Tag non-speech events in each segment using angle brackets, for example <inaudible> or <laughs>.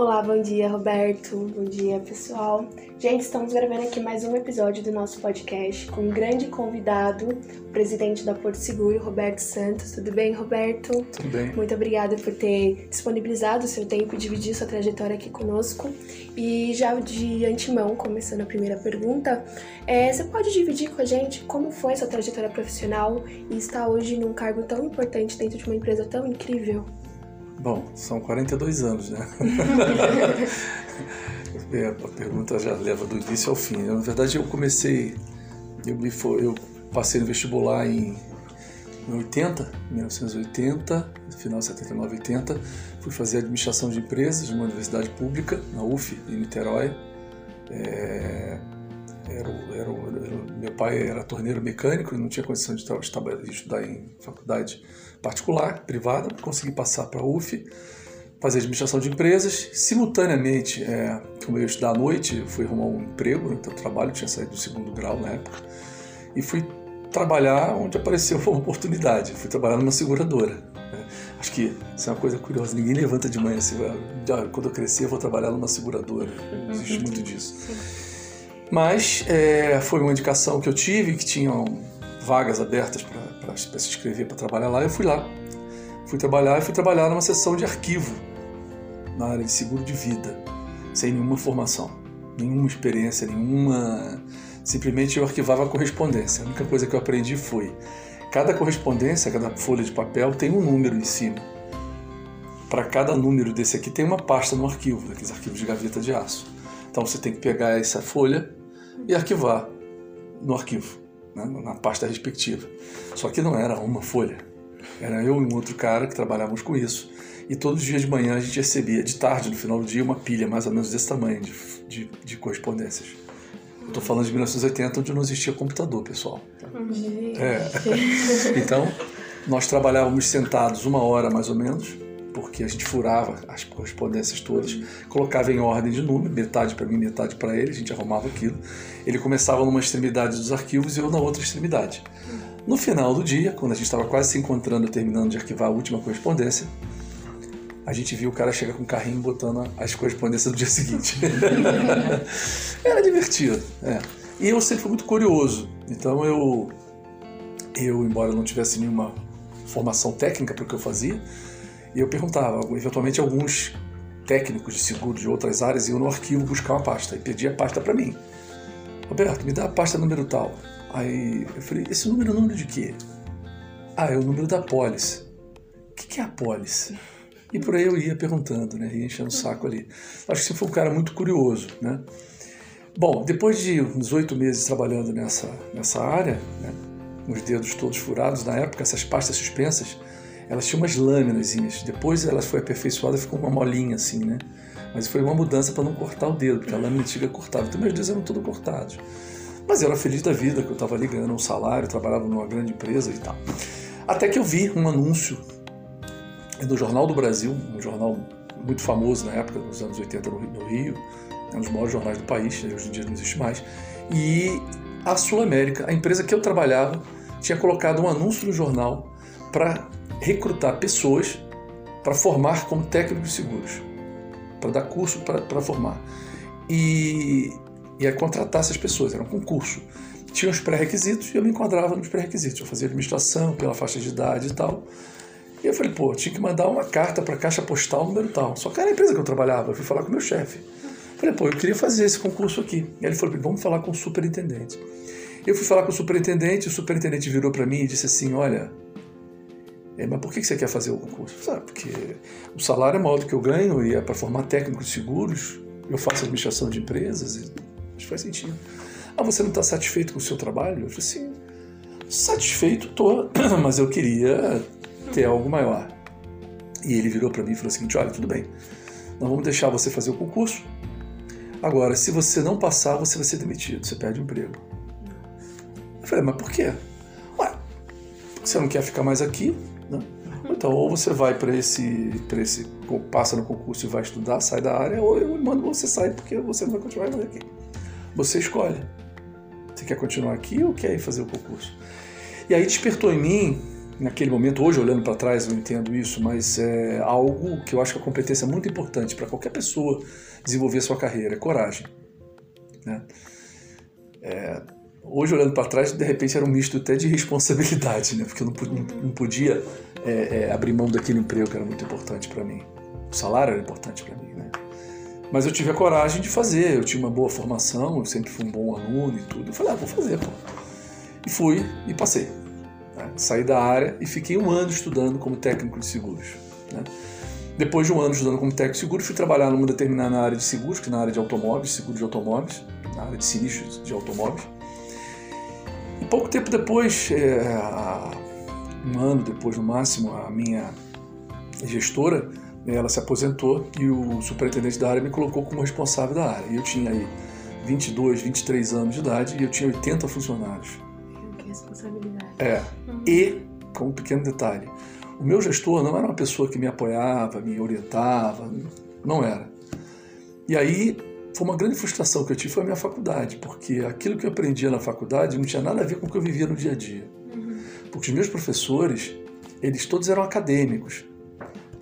Olá, bom dia, Roberto. Bom dia, pessoal. Gente, estamos gravando aqui mais um episódio do nosso podcast com um grande convidado, o presidente da Porto Seguro, Roberto Santos. Tudo bem, Roberto? Tudo bem. Muito obrigada por ter disponibilizado o seu tempo e dividir sua trajetória aqui conosco. E já de antemão, começando a primeira pergunta, é, você pode dividir com a gente como foi sua trajetória profissional e está hoje num cargo tão importante dentro de uma empresa tão incrível? Bom, são 42 anos, né? <laughs> É, a pergunta já leva do início ao fim. Na verdade, eu comecei, eu, me for, eu passei no vestibular em, em 80, 1980, final de 79, 80. Fui fazer administração de empresas numa universidade pública, na UF, em Niterói. É, era, era, era, meu pai era torneiro mecânico e não tinha condição de, de estudar em faculdade particular, privada. Consegui passar para a UF fazer administração de empresas. Simultaneamente, é, como eu ia estudar à noite, fui arrumar um emprego né, trabalho, tinha saído do segundo grau na época, e fui trabalhar onde apareceu <laughs> uma oportunidade. Fui trabalhar numa seguradora. Né. Acho que isso é uma coisa curiosa. Ninguém levanta de manhã assim, ah, quando eu crescer, eu vou trabalhar numa seguradora. Não existe uhum. muito disso. Mas é, foi uma indicação que eu tive, que tinham vagas abertas para se inscrever para trabalhar lá. Eu fui lá. Fui trabalhar e fui trabalhar numa seção de arquivo na área de seguro de vida, sem nenhuma formação, nenhuma experiência, nenhuma. Simplesmente eu arquivava a correspondência. A única coisa que eu aprendi foi: cada correspondência, cada folha de papel tem um número em cima. Para cada número desse aqui tem uma pasta no arquivo, daqueles arquivos de gaveta de aço. Então você tem que pegar essa folha e arquivar no arquivo, né, na pasta respectiva. Só que não era uma folha, era eu e um outro cara que trabalhávamos com isso. E todos os dias de manhã a gente recebia, de tarde, no final do dia, uma pilha mais ou menos desse tamanho de, de, de correspondências. Estou falando de 1980, onde não existia computador, pessoal. É. <laughs> Então, nós trabalhávamos sentados uma hora mais ou menos, porque a gente furava as correspondências todas, colocava em ordem de número, metade para mim, metade para ele, a gente arrumava aquilo. Ele começava numa extremidade dos arquivos e eu na outra extremidade. No final do dia, quando a gente estava quase se encontrando, terminando de arquivar a última correspondência, a gente viu o cara chegar com o carrinho botando as correspondências do dia seguinte. <laughs> Era divertido. É. E eu sempre fui muito curioso. Então eu, eu, embora não tivesse nenhuma formação técnica para o que eu fazia, eu perguntava, eventualmente alguns técnicos de seguro de outras áreas iam no arquivo buscar uma pasta e pedia a pasta para mim. Roberto, me dá a pasta número tal. Aí eu falei, esse número é o número de quê? Ah, é o número da pólice. O que é a pólice? E por aí eu ia perguntando, né? Ia enchendo o saco ali. Acho que você foi um cara muito curioso, né? Bom, depois de uns oito meses trabalhando nessa, nessa área, né? com os dedos todos furados, na época, essas pastas suspensas, elas tinham umas lâminas. Depois elas foi aperfeiçoada, ficou uma molinha assim, né? Mas foi uma mudança para não cortar o dedo, porque a lâmina antiga cortava. Então meus dedos eram todos cortados. Mas eu era feliz da vida, que eu estava ali ganhando um salário, trabalhava numa grande empresa e tal. Até que eu vi um anúncio no Jornal do Brasil, um jornal muito famoso na época, nos anos 80 no Rio, é um dos maiores jornais do país, hoje em dia não existe mais. E a Sul América, a empresa que eu trabalhava, tinha colocado um anúncio no jornal para recrutar pessoas para formar como técnicos seguros, para dar curso para formar. E, e aí contratar essas pessoas, era um concurso. Tinha os pré-requisitos e eu me enquadrava nos pré-requisitos. Eu fazia administração pela faixa de idade e tal. E eu falei, pô, tinha que mandar uma carta para a caixa postal número tal. Só que era a empresa que eu trabalhava, eu fui falar com o meu chefe. Falei, pô, eu queria fazer esse concurso aqui. E ele falou, vamos falar com o superintendente. Eu fui falar com o superintendente, o superintendente virou para mim e disse assim, olha, é, mas por que você quer fazer o concurso? Falei, ah, porque o salário é maior do que eu ganho e é para formar técnicos de seguros, eu faço administração de empresas, e acho faz sentido. Ah, você não está satisfeito com o seu trabalho? Eu falei assim, satisfeito estou, <clears throat> mas eu queria ter algo maior. E ele virou para mim e falou seguinte: olha, tudo bem, nós vamos deixar você fazer o concurso. Agora, se você não passar, você vai ser demitido, você perde o emprego. Eu falei, mas por quê? Ué, você não quer ficar mais aqui? Então, ou você vai para esse, esse, passa no concurso e vai estudar, sai da área, ou eu mando você sair porque você não vai continuar aqui. Você escolhe. Você quer continuar aqui ou quer ir fazer o concurso? E aí despertou em mim naquele momento, hoje olhando para trás eu entendo isso, mas é algo que eu acho que a competência é muito importante para qualquer pessoa desenvolver a sua carreira, é coragem. Né? É, hoje olhando para trás, de repente era um misto até de responsabilidade, né? porque eu não, não podia é, é, abrir mão daquele emprego que era muito importante para mim. O salário era importante para mim. Né? Mas eu tive a coragem de fazer, eu tinha uma boa formação, eu sempre fui um bom aluno e tudo. Eu falei, ah, vou fazer, pô. E fui e passei. Né? Saí da área e fiquei um ano estudando como técnico de seguros. Né? Depois de um ano estudando como técnico de seguros, fui trabalhar numa determinada área de seguros, que é na área de automóveis, seguro de automóveis, na área de sinistros de automóveis. Pouco tempo depois, é, um ano depois no máximo, a minha gestora, ela se aposentou e o superintendente da área me colocou como responsável da área. Eu tinha aí 22, 23 anos de idade e eu tinha 80 funcionários. Que responsabilidade. É. Uhum. E, com um pequeno detalhe, o meu gestor não era uma pessoa que me apoiava, me orientava, não era. E aí foi uma grande frustração que eu tive foi a minha faculdade, porque aquilo que eu aprendia na faculdade não tinha nada a ver com o que eu vivia no dia a dia. Uhum. Porque os meus professores, eles todos eram acadêmicos.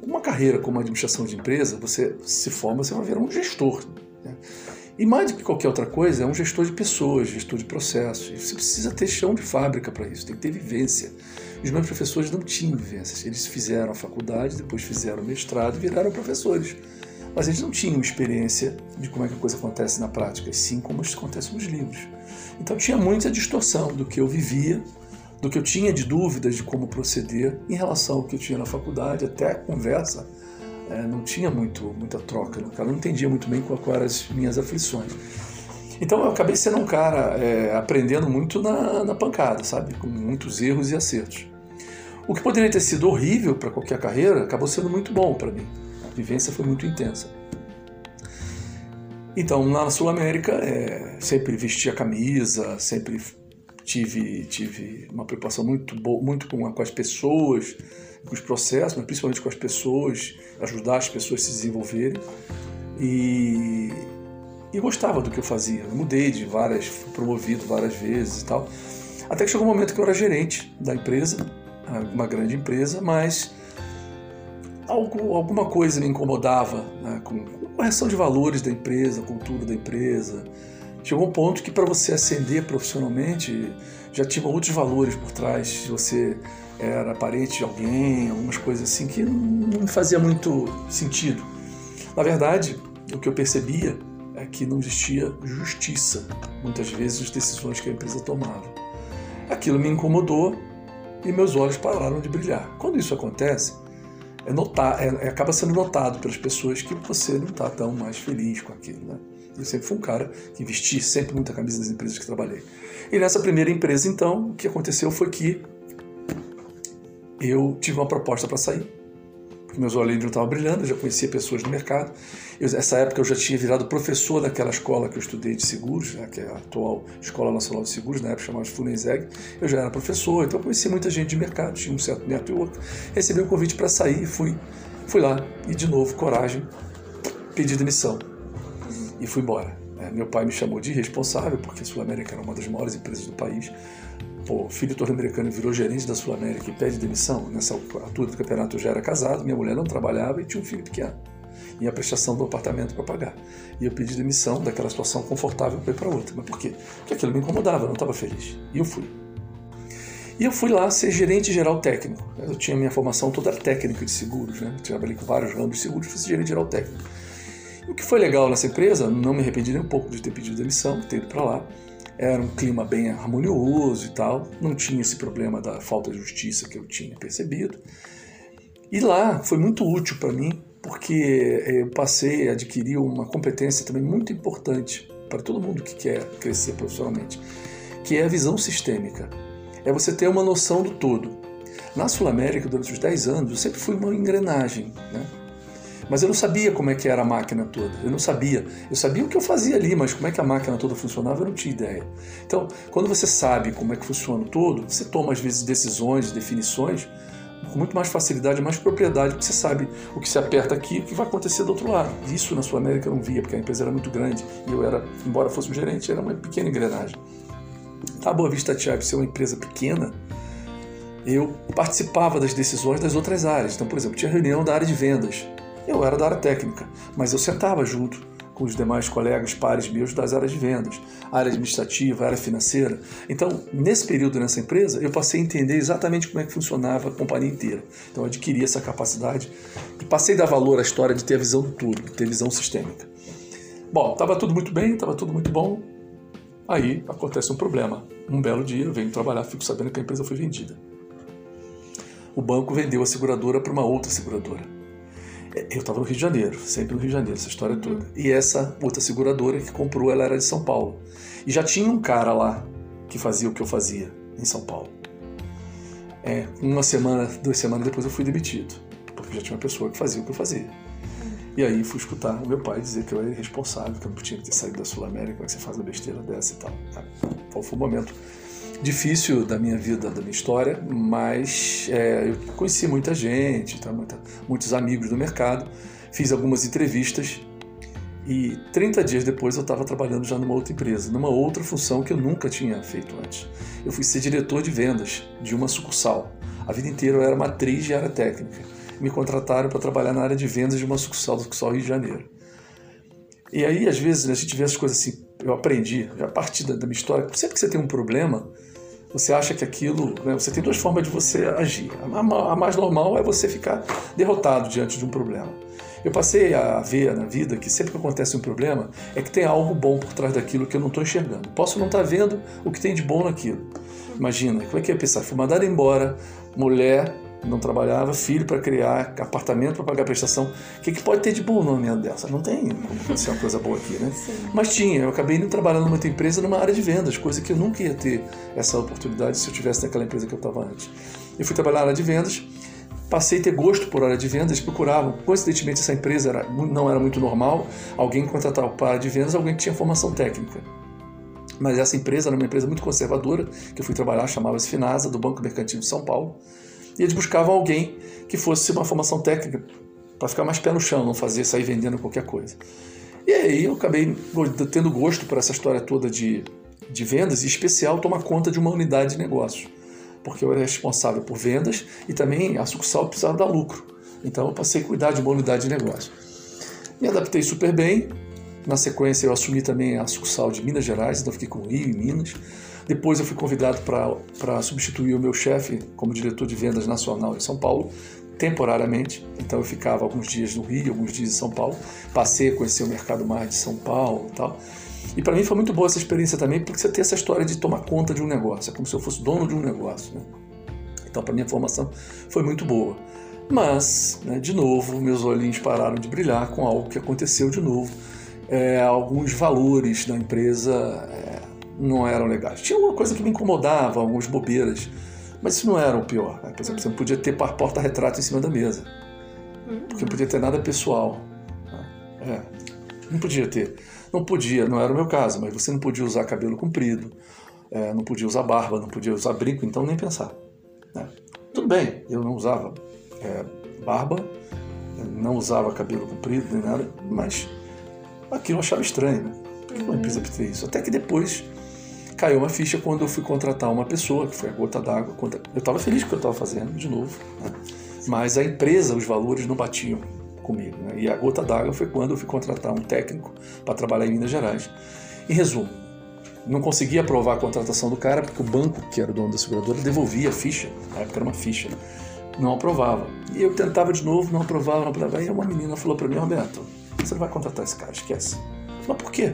Uma carreira como administração de empresa, você se forma, você vai virar um gestor. Né? E mais do que qualquer outra coisa, é um gestor de pessoas, gestor de processos. E você precisa ter chão de fábrica para isso, tem que ter vivência. Os meus professores não tinham vivência. Eles fizeram a faculdade, depois fizeram o mestrado e viraram professores. Mas eles não tinham experiência de como é que a coisa acontece na prática, sim como isso acontece nos livros. Então tinha muita distorção do que eu vivia, do que eu tinha de dúvidas de como proceder em relação ao que eu tinha na faculdade, até a conversa é, não tinha muito, muita troca, o cara não entendia muito bem quais eram as minhas aflições. Então eu acabei sendo um cara é, aprendendo muito na, na pancada, sabe? Com muitos erros e acertos. O que poderia ter sido horrível para qualquer carreira acabou sendo muito bom para mim. Vivência foi muito intensa. Então, na Sul América, é, sempre vesti a camisa, sempre tive, tive uma preocupação muito boa, muito com, com as pessoas, com os processos, mas principalmente com as pessoas, ajudar as pessoas a se desenvolverem. E, e gostava do que eu fazia. Eu mudei de várias, fui promovido várias vezes e tal. Até que chegou um momento que eu era gerente da empresa, uma grande empresa, mas algo, alguma coisa me incomodava né, com a correção de valores da empresa, cultura da empresa. Chegou um ponto que para você ascender profissionalmente já tinha outros valores por trás. Você era parente de alguém, algumas coisas assim que não fazia muito sentido. Na verdade, o que eu percebia é que não existia justiça, muitas vezes, nas decisões que a empresa tomava. Aquilo me incomodou e meus olhos pararam de brilhar. Quando isso acontece, é notar, é, é, acaba sendo notado pelas pessoas que você não está tão mais feliz com aquilo. Né? Eu sempre fui um cara que vestia sempre muita camisa das empresas que trabalhei. E nessa primeira empresa, então, o que aconteceu foi que eu tive uma proposta para sair meus olhos não estavam brilhando, eu já conhecia pessoas no mercado. Eu, nessa época eu já tinha virado professor daquela escola que eu estudei de seguros, né, que é a atual Escola Nacional de Seguros, na época chamava Funenseg. Eu já era professor, então eu conhecia muita gente de mercado, tinha um certo network. Recebi um convite para sair, fui, fui lá e de novo, coragem, pedi demissão e fui embora. É, meu pai me chamou de irresponsável, porque a Sul América era uma das maiores empresas do país pô, filho norte-americano virou gerente da Sul América e pede demissão, nessa altura do campeonato eu já era casado, minha mulher não trabalhava e tinha um filho pequeno. E a prestação do apartamento para pagar. E eu pedi demissão daquela situação confortável para ir para outra. Mas por quê? Porque aquilo me incomodava, eu não estava feliz. E eu fui. E eu fui lá ser gerente geral técnico. Eu tinha minha formação toda técnica de seguros, né? Eu trabalhei com vários ramos de seguros, fui gerente geral técnico. E o que foi legal nessa empresa, não me arrependi nem um pouco de ter pedido demissão, ter ido para lá, era um clima bem harmonioso e tal, não tinha esse problema da falta de justiça que eu tinha percebido. E lá foi muito útil para mim, porque eu passei a adquirir uma competência também muito importante para todo mundo que quer crescer profissionalmente, que é a visão sistêmica. É você ter uma noção do todo. Na Sul América, durante os 10 anos, eu sempre fui uma engrenagem, né? Mas eu não sabia como é que era a máquina toda. Eu não sabia. Eu sabia o que eu fazia ali, mas como é que a máquina toda funcionava, eu não tinha ideia. Então, quando você sabe como é que funciona todo, você toma às vezes decisões, definições com muito mais facilidade, mais propriedade, porque você sabe o que se aperta aqui, o que vai acontecer do outro lado. Isso na Sul América eu não via, porque a empresa era muito grande e eu era, embora fosse um gerente, era uma pequena engrenagem. Tá, Boa Vista Tiago ser uma empresa pequena, eu participava das decisões das outras áreas. Então, por exemplo, tinha reunião da área de vendas. Eu era da área técnica, mas eu sentava junto com os demais colegas, pares meus das áreas de vendas, área administrativa, área financeira. Então, nesse período nessa empresa, eu passei a entender exatamente como é que funcionava a companhia inteira. Então, eu adquiri essa capacidade e passei a dar valor à história de ter a visão do tudo, ter visão sistêmica. Bom, estava tudo muito bem, estava tudo muito bom. Aí acontece um problema. Um belo dia eu venho trabalhar, fico sabendo que a empresa foi vendida o banco vendeu a seguradora para uma outra seguradora. Eu estava no Rio de Janeiro, sempre no Rio de Janeiro, essa história toda. E essa outra seguradora que comprou, ela era de São Paulo. E já tinha um cara lá que fazia o que eu fazia em São Paulo. É, uma semana, duas semanas depois eu fui demitido, porque já tinha uma pessoa que fazia o que eu fazia. E aí fui escutar o meu pai dizer que eu era irresponsável, que eu não tinha que ter saído da Sul América, como é que você faz uma besteira dessa e tal. Então, foi um momento difícil da minha vida, da minha história, mas é, eu conheci muita gente, tá, muita, muitos amigos do mercado, fiz algumas entrevistas e 30 dias depois eu estava trabalhando já numa outra empresa, numa outra função que eu nunca tinha feito antes. Eu fui ser diretor de vendas de uma sucursal. A vida inteira eu era matriz de área técnica. Me contrataram para trabalhar na área de vendas de uma sucursal do sucursal Rio de Janeiro. E aí, às vezes, né, a gente vê as coisas assim, eu aprendi, a partir da minha história, sempre que você tem um problema, você acha que aquilo. Né, você tem duas formas de você agir. A, mais normal é você ficar derrotado diante de um problema. Eu passei a ver na vida que sempre que acontece um problema é que tem algo bom por trás daquilo que eu não estou enxergando. Posso não estar tá vendo o que tem de bom naquilo. Imagina, como é que ia pensar? Fui mandado embora, mulher, não trabalhava, filho para criar, apartamento para pagar prestação. O que, que pode ter de bom numa minha dessa? Não tem como acontecer uma coisa boa aqui, né? Sim. Mas tinha, eu acabei indo trabalhando numa outra empresa numa área de vendas, coisa que eu nunca ia ter essa oportunidade se eu tivesse naquela empresa que eu estava antes. Eu fui trabalhar na área de vendas, passei a ter gosto por área de vendas, procuravam, coincidentemente essa empresa era, não era muito normal, alguém contratava para a área de vendas, alguém que tinha formação técnica. Mas essa empresa era uma empresa muito conservadora, que eu fui trabalhar, chamava-se Finasa, do Banco Mercantil de São Paulo. E eles buscavam alguém que fosse uma formação técnica para ficar mais pé no chão, não fazer sair vendendo qualquer coisa. E aí eu acabei tendo gosto por essa história toda de, de vendas, e em especial tomar conta de uma unidade de negócios, porque eu era responsável por vendas e também a sucursal precisava dar lucro. Então eu passei a cuidar de uma unidade de negócio. Me adaptei super bem. Na sequência eu assumi também a sucursal de Minas Gerais, então fiquei com Rio e Minas. Depois eu fui convidado para substituir o meu chefe como diretor de vendas nacional em São Paulo, temporariamente. Então eu ficava alguns dias no Rio, alguns dias em São Paulo. Passei a conhecer o mercado mais de São Paulo e tal. E para mim foi muito boa essa experiência também, porque você tem essa história de tomar conta de um negócio. É como se eu fosse dono de um negócio. Né? Então para minha formação foi muito boa. Mas, né, de novo, meus olhinhos pararam de brilhar com algo que aconteceu de novo. É, alguns valores da empresa é, não eram legais. Tinha uma coisa que me incomodava, algumas bobeiras, mas isso não era o pior. Né? Por exemplo, você não podia ter porta-retrato em cima da mesa, porque não podia ter nada pessoal. Né? É, não podia ter. Não podia, não era o meu caso, mas você não podia usar cabelo comprido, é, não podia usar barba, não podia usar brinco, então nem pensar. Né? Tudo bem, eu não usava é, barba, não usava cabelo comprido nem nada, mas aquilo eu achava estranho. Né? Por que uma empresa ter isso? Até que depois caiu uma ficha quando eu fui contratar uma pessoa, que foi a gota d'água. Eu estava feliz com o que eu estava fazendo, de novo. Né? Mas a empresa, os valores não batiam comigo. Né? E a gota d'água foi quando eu fui contratar um técnico para trabalhar em Minas Gerais. Em resumo, não conseguia aprovar a contratação do cara porque o banco, que era o dono da seguradora, devolvia a ficha. Na época era uma ficha. Não aprovava. E eu tentava de novo, não aprovava, não aprovava. Aí uma menina falou para mim, Roberto, você não vai contratar esse cara, esquece. Mas por quê?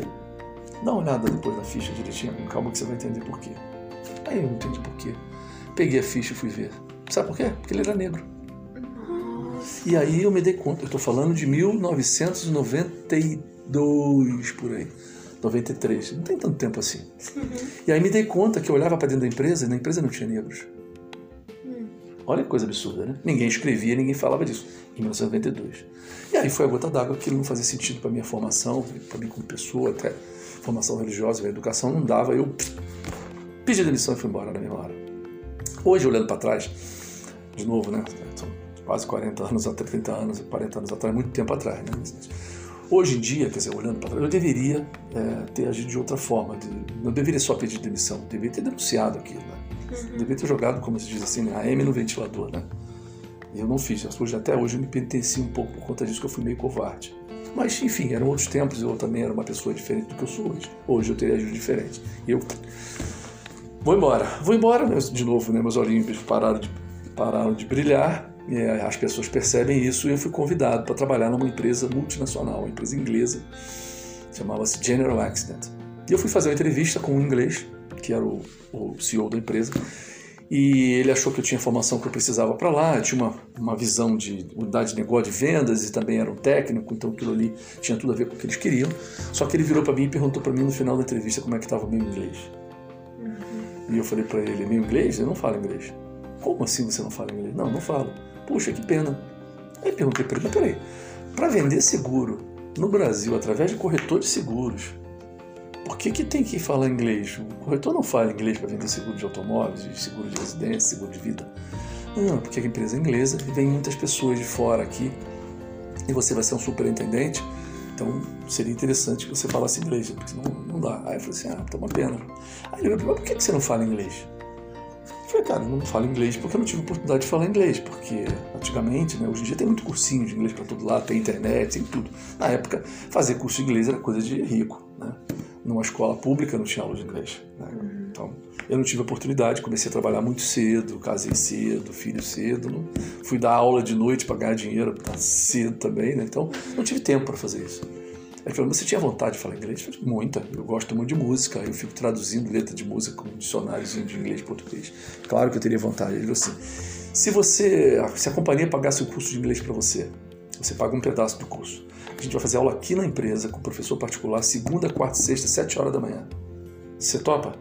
Dá uma olhada depois na ficha direitinho, com calma que você vai entender por quê. Aí eu entendi por quê. Peguei a ficha e fui ver. Sabe por quê? Porque ele era negro. Nossa. E aí eu me dei conta, eu estou falando de 1992 por aí. 93, não tem tanto tempo assim. Uhum. E aí me dei conta que eu olhava para dentro da empresa e na empresa não tinha negros. Hum. Olha que coisa absurda, né? Ninguém escrevia, ninguém falava disso. Em 1992. E aí foi a gota d'água, aquilo não fazia sentido para minha formação, para mim como pessoa, até formação religiosa e educação não dava, eu pedi demissão e fui embora na mesma hora. Hoje, olhando para trás, de novo, né? São quase 40 anos, 30 anos, 40 anos atrás, muito tempo atrás, né? Hoje em dia, quer dizer, olhando para trás, eu deveria é, ter agido de outra forma. Não deveria só pedir demissão, deveria ter denunciado aquilo. Né? Uhum. Devia ter jogado, como se diz assim, a M no ventilador, né? E eu não fiz. Hoje, até hoje eu me penitencio um pouco por conta disso, que eu fui meio covarde. Mas, enfim, eram outros tempos, eu também era uma pessoa diferente do que eu sou hoje. Hoje eu teria agido diferente. Eu vou embora. Vou embora, né? de novo, né? Meus olhinhos pararam de, pararam de brilhar. É, as pessoas percebem isso e eu fui convidado para trabalhar numa empresa multinacional, uma empresa inglesa, chamava-se General Accident. E eu fui fazer uma entrevista com um inglês, que era o, o CEO da empresa, e ele achou que eu tinha a formação que eu precisava para lá, eu tinha uma, uma visão de unidade de negócio de vendas e também era um técnico, então aquilo ali tinha tudo a ver com o que eles queriam. Só que ele virou para mim e perguntou para mim no final da entrevista como é que estava o meu inglês. Uhum. E eu falei para ele, meu inglês? Eu não falo inglês. Como assim você não fala inglês? Não, não falo. Puxa, que pena. Aí perguntei para ele, mas peraí, para vender seguro no Brasil através de corretor de seguros, por que, que tem que falar inglês? O corretor não fala inglês para vender seguro de automóveis, seguro de residência, seguro de vida. Não, porque a empresa é inglesa e vem muitas pessoas de fora aqui e você vai ser um superintendente, então seria interessante que você falasse inglês, porque senão não dá. Aí eu falei assim, ah, tá uma pena. Aí ele falou, por que você não fala inglês? Eu falei, cara, eu não falo inglês porque eu não tive oportunidade de falar inglês, porque antigamente, né, hoje em dia tem muito cursinho de inglês para todo lado, tem internet, tem tudo. Na época, fazer curso de inglês era coisa de rico, né? Numa escola pública não tinha aula de inglês. Né? Uhum. Então, eu não tive oportunidade, comecei a trabalhar muito cedo, casei cedo, filho cedo, não, fui dar aula de noite para ganhar dinheiro tá cedo também, né? então não tive tempo para fazer isso. Ele falou, você tinha vontade de falar inglês? Eu falei, muita, eu gosto muito de música, eu fico traduzindo letra de música com dicionáriozinho de inglês e português. Claro que eu teria vontade. Ele falou assim, se você, se a companhia pagasse o curso de inglês para você, você paga um pedaço do curso. A gente vai fazer aula aqui na empresa com o professor particular, segunda, quarta, sexta, sete horas da manhã. Você topa?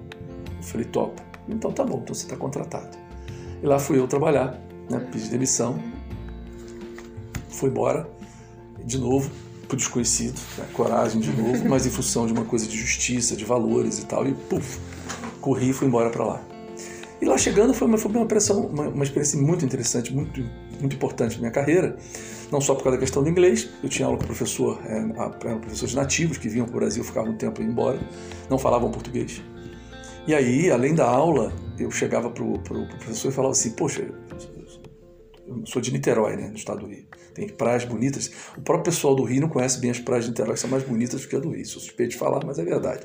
Eu falei, topa. Então tá bom, então você está contratado. E lá fui eu trabalhar, né? pedi demissão, fui embora, de novo, pro desconhecido, né? coragem de novo, <laughs> mas em função de uma coisa de justiça, de valores e tal, e puf, corri e fui embora para lá. E lá chegando foi uma, foi uma, pressão, uma, uma experiência muito interessante, muito, muito importante na minha carreira, não só por causa da questão do inglês, eu tinha aula com professor, é, eram professores nativos que vinham para o Brasil, ficavam um tempo e embora, não falavam português. E aí, além da aula, eu chegava para o pro professor e falava assim, poxa, eu sou de Niterói, né, no estado do Rio. Tem praias bonitas. O próprio pessoal do Rio não conhece bem as praias de Niterói, que são mais bonitas do que a do Rio. Sou suspeito de falar, mas é verdade.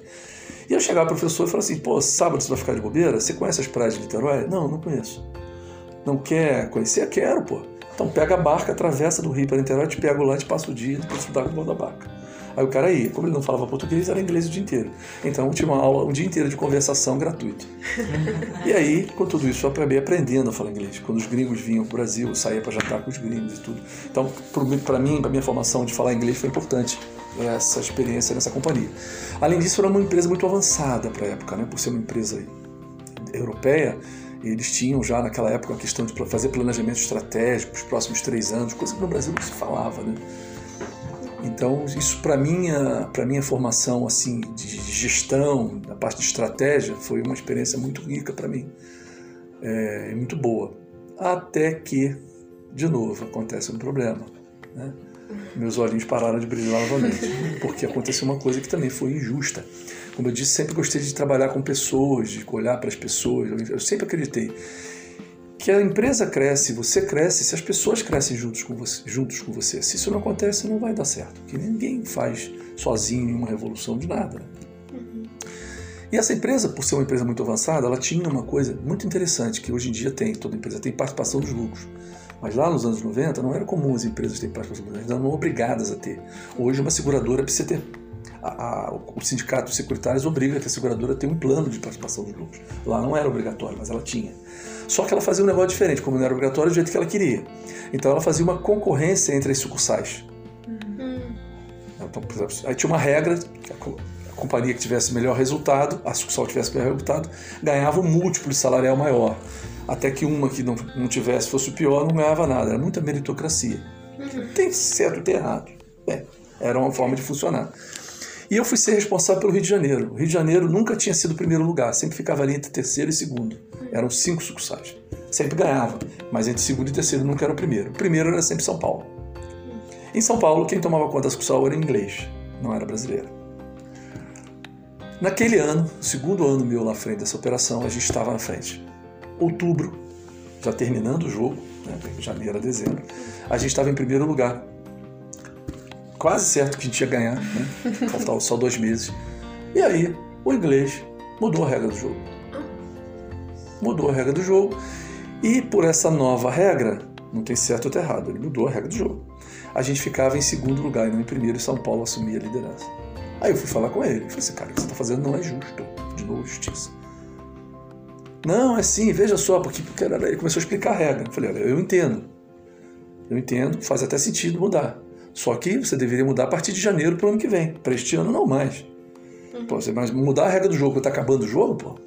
E eu chegava para o professor e falava assim, pô, sábado você vai ficar de bobeira? Você conhece as praias de Niterói? Não, não conheço. Não quer conhecer? Quero, pô. Então pega a barca, atravessa do Rio para Niterói, te pega lá, te passa o dia, depois estudar com o da barca. Aí o cara ia, como ele não falava português, era inglês o dia inteiro. Então tinha uma aula, um dia inteiro de conversação gratuito. <laughs> e aí, com tudo isso, eu acabei aprendendo a falar inglês. Quando os gringos vinham para o Brasil, eu saía para jantar com os gringos e tudo. Então, para mim, para minha formação de falar inglês foi importante essa experiência nessa companhia. Além disso, era uma empresa muito avançada para a época, né? por ser uma empresa europeia eles tinham já naquela época a questão de fazer planejamento estratégico para os próximos três anos, coisa que no Brasil não se falava, né? Então isso para minha para minha formação assim de gestão, da parte de estratégia, foi uma experiência muito rica para mim, é, muito boa. Até que de novo acontece um problema, né? Meus olhinhos pararam de brilhar novamente, porque aconteceu uma coisa que também foi injusta. Como eu disse, sempre gostei de trabalhar com pessoas, de olhar para as pessoas. Eu sempre acreditei que a empresa cresce, você cresce, se as pessoas crescem juntos com você. Juntos com você. Se isso não acontece, não vai dar certo. Que ninguém faz sozinho uma revolução de nada. Né? E essa empresa, por ser uma empresa muito avançada, ela tinha uma coisa muito interessante que hoje em dia tem, toda empresa tem participação dos lucros. Mas lá nos anos 90 não era comum as empresas terem participação dos lucros, elas eram obrigadas a ter. Hoje uma seguradora precisa ter a, a, o sindicato de securitários obriga que a seguradora tenha um plano de participação dos lucros. Lá não era obrigatório, mas ela tinha. Só que ela fazia um negócio diferente, como não era obrigatório, do jeito que ela queria. Então ela fazia uma concorrência entre as sucursais. Uhum. Então, exemplo, aí tinha uma regra, que a, a companhia que tivesse melhor resultado, a sucursal que tivesse melhor resultado, ganhava um múltiplo salarial maior. Até que uma que não, não tivesse, fosse o pior, não ganhava nada. Era muita meritocracia. Uhum. Tem certo e tem errado. Bem, era uma forma de funcionar. E eu fui ser responsável pelo Rio de Janeiro. O Rio de Janeiro nunca tinha sido o primeiro lugar, sempre ficava ali entre terceiro e segundo. Eram cinco sucursais. Sempre ganhava, mas entre segundo e terceiro nunca era o primeiro. O primeiro era sempre São Paulo. Em São Paulo, quem tomava conta da sucursal era inglês, não era brasileiro. Naquele ano, segundo ano meu lá frente dessa operação, a gente estava na frente. Outubro, já terminando o jogo, né, janeiro a dezembro, a gente estava em primeiro lugar. Quase certo que a gente ia ganhar, né? <laughs> Faltavam só dois meses. E aí, o inglês mudou a regra do jogo. Mudou a regra do jogo. E por essa nova regra, não tem certo ou errado, ele mudou a regra do jogo. A gente ficava em segundo lugar e não em primeiro, e São Paulo assumia a liderança. Aí eu fui falar com ele. Falei assim, cara, o que você está fazendo não é justo. De novo, justiça. Não, é sim, veja só, porque, porque ele começou a explicar a regra. Eu falei, olha, eu entendo. Eu entendo, faz até sentido mudar. Só que você deveria mudar a partir de janeiro para o ano que vem. Para este ano, não mais. Uhum. Pô, você, mas mudar a regra do jogo, está acabando o jogo, pô?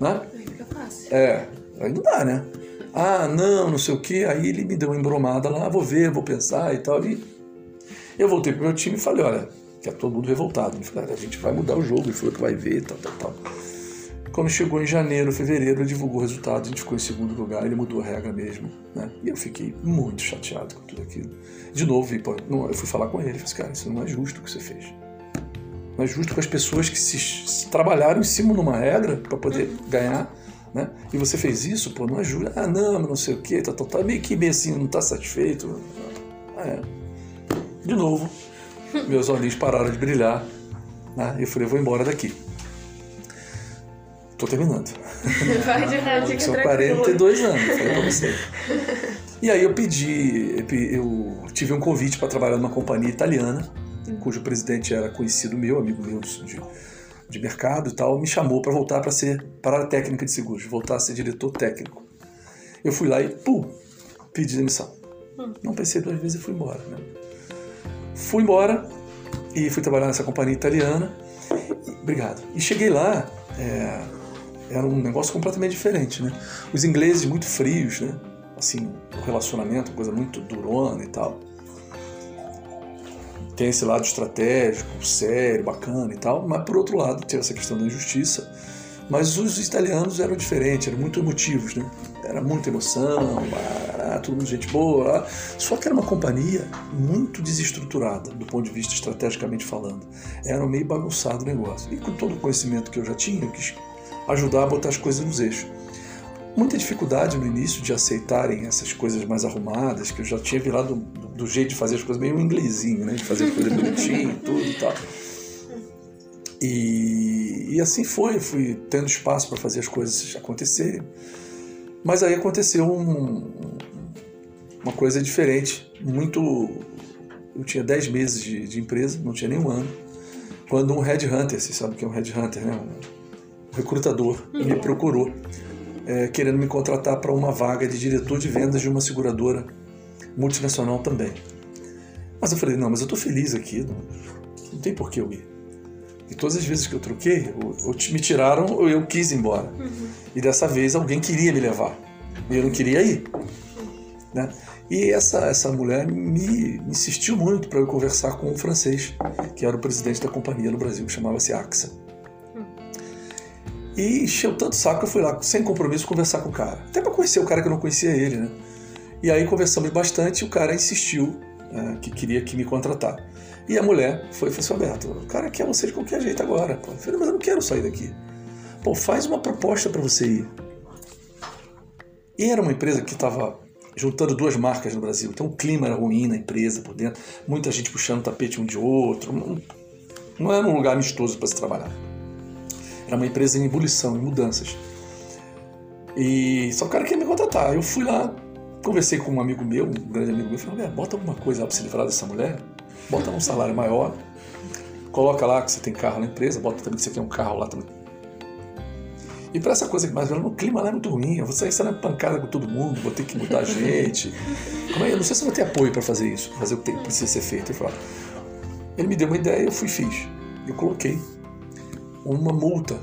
Né? Aí fica fácil. É, aí não dá, né? Ah, não, não sei o quê. Aí ele me deu uma embromada lá, vou ver, vou pensar e tal. E eu voltei pro meu time e falei, olha, que é todo mundo revoltado. Ele falou, a gente vai mudar o jogo, ele falou que vai ver, tal, tal, tal. Quando chegou em janeiro, fevereiro, ele divulgou o resultado, a gente ficou em segundo lugar, ele mudou a regra mesmo. Né? E eu fiquei muito chateado com tudo aquilo. De novo, eu fui falar com ele, falei assim, cara, isso não é justo o que você fez. Não é justo com as pessoas que se, se trabalharam em cima de uma regra para poder ganhar, né? E você fez isso, pô, não é justo. Ah, não, não sei o quê, tá, tá, tá meio que meio assim, não tá satisfeito. É. De novo, meus olhinhos pararam de brilhar, né? Eu falei, vou embora daqui. Tô terminando. <laughs> Vai de rádio, São 42 anos, falei pra <laughs> você. E aí eu pedi, eu tive um convite para trabalhar numa companhia italiana, cujo presidente era conhecido meu, amigo meu de, de mercado e tal, me chamou para voltar para ser para a técnica de seguros, voltar a ser diretor técnico. Eu fui lá e, pum, pedi demissão. Hum. Não pensei duas vezes e fui embora. Né? Fui embora e fui trabalhar nessa companhia italiana. E, obrigado. E cheguei lá, é, era um negócio completamente diferente, né? Os ingleses muito frios, né? Assim, o relacionamento, coisa muito durona e tal. Tem esse lado estratégico, sério, bacana e tal, mas por outro lado tem essa questão da injustiça. Mas os italianos eram diferentes, eram muito emotivos, né? Era muita emoção, ah, todo mundo gente boa. Só que era uma companhia muito desestruturada do ponto de vista estrategicamente falando. Era meio bagunçado o negócio. E com todo o conhecimento que eu já tinha, eu quis ajudar a botar as coisas nos eixos. Muita dificuldade no início de aceitarem essas coisas mais arrumadas, que eu já tinha virado do, jeito de fazer as coisas meio inglesinho, né? De fazer as coisas bonitinho, <laughs> tudo e tal. E, e assim foi, fui tendo espaço para fazer as coisas acontecerem. Mas aí aconteceu um, uma coisa diferente, muito. Eu tinha 10 meses de, de, empresa, não tinha nem um ano, quando um headhunter, você sabe o que é um headhunter, né? Um recrutador, uhum. me procurou, é, querendo me contratar para uma vaga de diretor de vendas de uma seguradora multinacional também. Mas eu falei, não, mas eu estou feliz aqui, não, não tem por que eu ir. E todas as vezes que eu troquei, ou, ou me tiraram ou eu quis ir embora. Uhum. E dessa vez alguém queria me levar. E eu não queria ir. Né? E essa, essa mulher me, me insistiu muito para eu conversar com um francês, que era o presidente da companhia no Brasil, chamava-se AXA. E encheu tanto saco que eu fui lá, sem compromisso, conversar com o cara. Até para conhecer o cara que eu não conhecia ele, né? E aí conversamos bastante o cara insistiu né, que queria que me contratar. E a mulher foi e falou assim, Alberto, o cara quer você de qualquer jeito agora. Pô. Eu falei, mas eu não quero sair daqui. Pô, faz uma proposta para você ir. E era uma empresa que estava juntando duas marcas no Brasil. Então o clima era ruim na empresa por dentro, muita gente puxando o tapete um de outro. Não, não era um lugar amistoso para se trabalhar. Era uma empresa em ebulição, em mudanças. E só o cara queria me contratar. Eu fui lá, conversei com um amigo meu, um grande amigo meu, falei, bota alguma coisa lá para você livrar dessa mulher bota um salário maior, coloca lá que você tem carro na empresa, bota também que você tem um carro lá também. E para essa coisa que mais o clima lá é muito ruim, eu vou sair saindo pancada com todo mundo, vou ter que mudar <laughs> gente. Como é? Eu não sei se vou ter apoio para fazer isso, fazer o que precisa ser feito. Ele, falou, ele me deu uma ideia, eu fui fiz. Eu coloquei uma multa